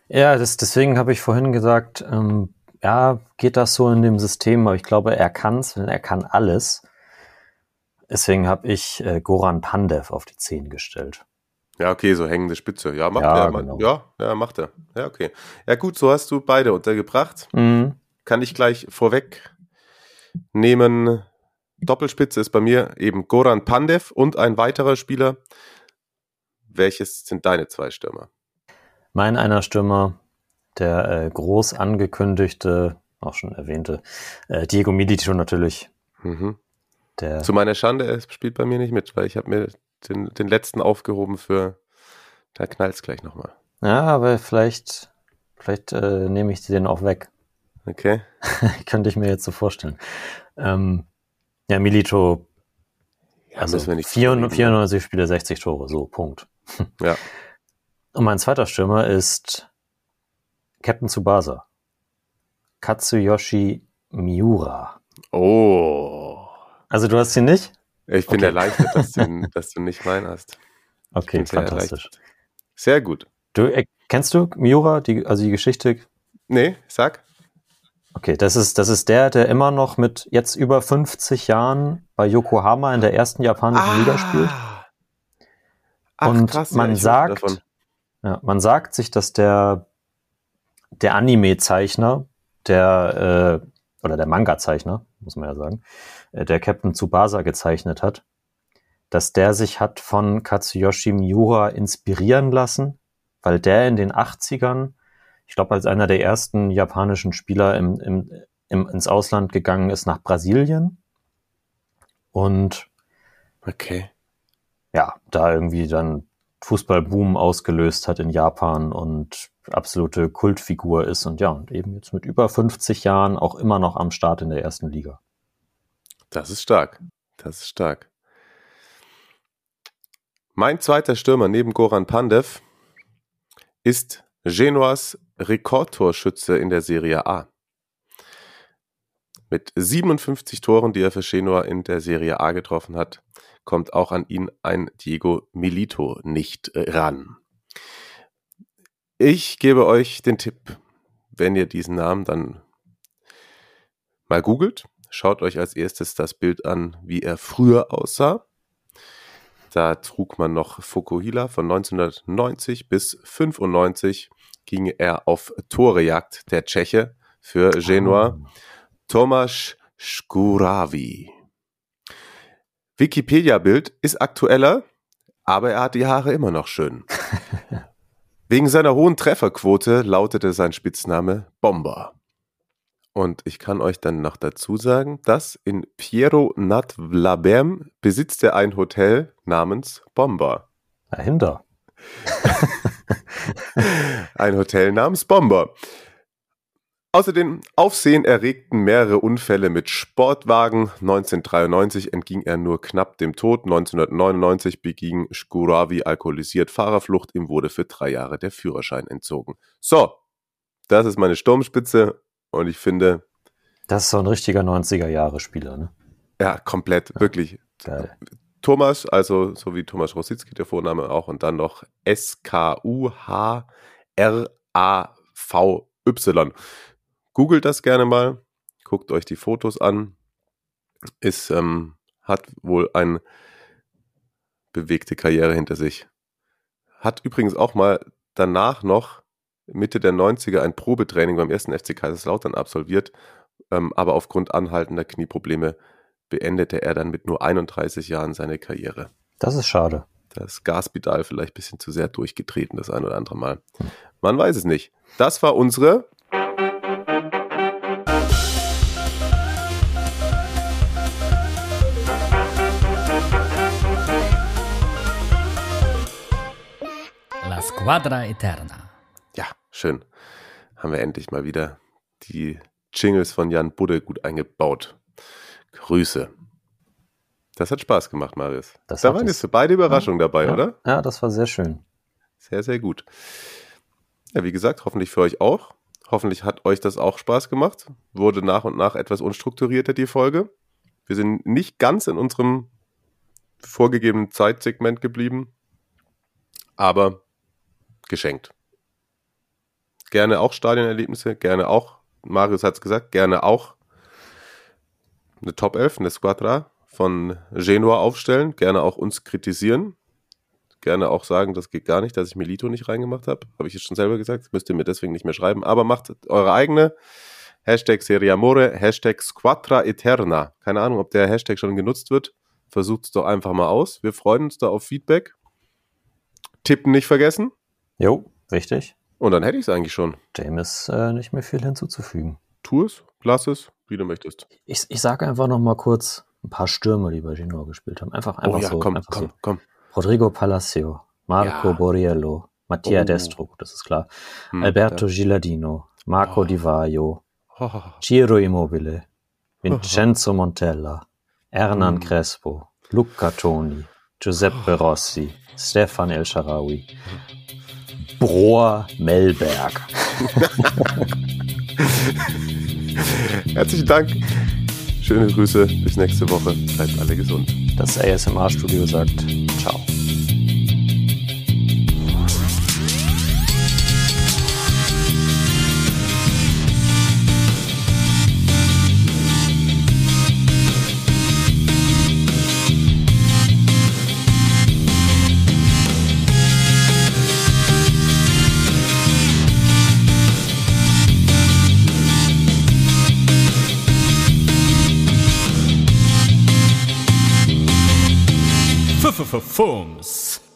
Ja, das, deswegen habe ich vorhin gesagt, ähm, ja, geht das so in dem System, aber ich glaube, er kann's, denn er kann alles. Deswegen habe ich äh, Goran Pandev auf die 10 gestellt. Ja, okay, so hängende Spitze. Ja, macht Ja, er. genau. Ja, ja, macht er. Ja, okay. Ja, gut, so hast du beide untergebracht. Mhm. Kann ich gleich vorweg nehmen. Doppelspitze ist bei mir eben Goran Pandev und ein weiterer Spieler. Welches sind deine zwei Stürmer? Mein einer Stürmer, der äh, groß angekündigte, auch schon erwähnte, äh, Diego Milito natürlich. Mhm. Der, Zu meiner Schande, er spielt bei mir nicht mit, weil ich habe mir den, den letzten aufgehoben für, da knallt's gleich nochmal. ja, aber vielleicht, vielleicht äh, nehme ich den auch weg. Okay? *laughs* Könnte ich mir jetzt so vorstellen. Ähm, ja, Milito, Ja, also müssen wir nicht 94, drüber reden, 94 Spiele, 60 Tore, so, Punkt. *laughs* Ja. Und mein zweiter Stürmer ist Captain Tsubasa. Katsuyoshi Miura. Oh. Also du hast ihn nicht? Ich bin Okay. erleichtert, dass du, *laughs* dass du nicht meinen hast. Okay, Sehr fantastisch. erleichtert. Sehr gut. Du, äh, kennst du Miura, die, also die Geschichte? Nee, sag. Okay, das ist, das ist der, der immer noch mit jetzt über 50 Jahren bei Yokohama in der ersten japanischen Liga spielt. Ach, Und krass, man wusste sagt. Ja, man sagt sich, dass der, der Anime-Zeichner, der, äh, oder der Manga-Zeichner, muss man ja sagen, der Captain Tsubasa gezeichnet hat, dass der sich hat von Katsuyoshi Miura inspirieren lassen, weil der in den 80ern, ich glaube, als einer der ersten japanischen Spieler im, im, im, ins Ausland gegangen ist nach Brasilien und Okay. ja, da irgendwie dann Fußballboom ausgelöst hat in Japan und absolute Kultfigur ist und ja, und eben jetzt mit über 50 Jahren auch immer noch am Start in der ersten Liga. Das ist stark. Das ist stark. Mein zweiter Stürmer neben Goran Pandev ist Genoas Rekordtorschütze in der Serie A. Mit 57 Toren, die er für Genoa in der Serie A getroffen hat, kommt auch an ihn ein Diego Milito nicht äh, ran. Ich gebe euch den Tipp, wenn ihr diesen Namen dann mal googelt, schaut euch als erstes das Bild an, wie er früher aussah. Da trug man noch Fukuhila von 1990 bis 95 ging er auf Torejagd der Tscheche für Genua. Tomasz Skuravi. Wikipedia-Bild ist aktueller, aber er hat die Haare immer noch schön. *laughs* Wegen seiner hohen Trefferquote lautete sein Spitzname Bomber. Und ich kann euch dann noch dazu sagen, dass in Piero nad Vlabem besitzt er ein Hotel namens Bomber. Dahinter. *laughs* Ein Hotel namens Bomber. Außerdem Aufsehen erregten mehrere Unfälle mit Sportwagen. 1993 entging er nur knapp dem Tod. 1999 beging Skuravi alkoholisiert Fahrerflucht. Ihm wurde für drei Jahre der Führerschein entzogen. So, das ist meine Sturmspitze und ich finde, Das ist so ein richtiger 90er-Jahre-Spieler, ne? ja, komplett, wirklich. Geil. Thomas, also so wie Thomas Rositzky, der Vorname auch, und dann noch S-K-U-H-R-A-V-Y. Googelt das gerne mal, guckt euch die Fotos an. Ist, ähm, hat wohl eine bewegte Karriere hinter sich. Hat übrigens auch mal danach noch Mitte der 90er ein Probetraining beim ersten FC Kaiserslautern absolviert, ähm, aber aufgrund anhaltender Knieprobleme beendete er dann mit nur 31 Jahren seine Karriere. Das ist schade. Das Gaspedal vielleicht ein bisschen zu sehr durchgetreten, das ein oder andere Mal. Man weiß es nicht. Das war unsere La Squadra Eterna. Ja, schön. Haben wir endlich mal wieder die Jingles von Jan Budde gut eingebaut. Grüße. Das hat Spaß gemacht, Marius. Das da waren jetzt beide Überraschungen dabei, ja. oder? Ja, das war sehr schön. Sehr, sehr gut. Ja, wie gesagt, hoffentlich für euch auch. Hoffentlich hat euch das auch Spaß gemacht. Wurde nach und nach etwas unstrukturierter, die Folge. Wir sind nicht ganz in unserem vorgegebenen Zeitsegment geblieben, aber geschenkt. Gerne auch Stadionerlebnisse, gerne auch, Marius hat es gesagt, gerne auch eine Top 11, eine Squadra von Genua aufstellen, gerne auch uns kritisieren, gerne auch sagen, das geht gar nicht, dass ich Milito nicht reingemacht habe. Habe ich jetzt schon selber gesagt, müsst ihr mir deswegen nicht mehr schreiben, aber macht eure eigene. Hashtag Serie Amore, Hashtag Squadra Eterna. Keine Ahnung, ob der Hashtag schon genutzt wird. Versucht es doch einfach mal aus. Wir freuen uns da auf Feedback. Tippen nicht vergessen. Jo, richtig. Und dann hätte ich es eigentlich schon. Dem ist äh, nicht mehr viel hinzuzufügen. Tu es, lass es, wie du möchtest. Ich, ich sage einfach noch mal kurz ein paar Stürmer, die bei Genoa gespielt haben. Einfach, einfach oh ja, so. komm, einfach komm, so. komm. Rodrigo Palacio, Marco Ja. Borriello, Mattia Oh. Destro, das ist klar. Hm, Alberto ja. Gilardino, Marco Oh. Di Vaio, Oh, Ciro Immobile, Vincenzo Montella, Hernan Mm. Crespo, Luca Toni, Giuseppe Rossi, Stefan El Sharawi, Brohr Melberg. *laughs* Herzlichen Dank. Schöne Grüße. Bis nächste Woche. Bleibt alle gesund. Das ASMR-Studio sagt Ciao. Fums.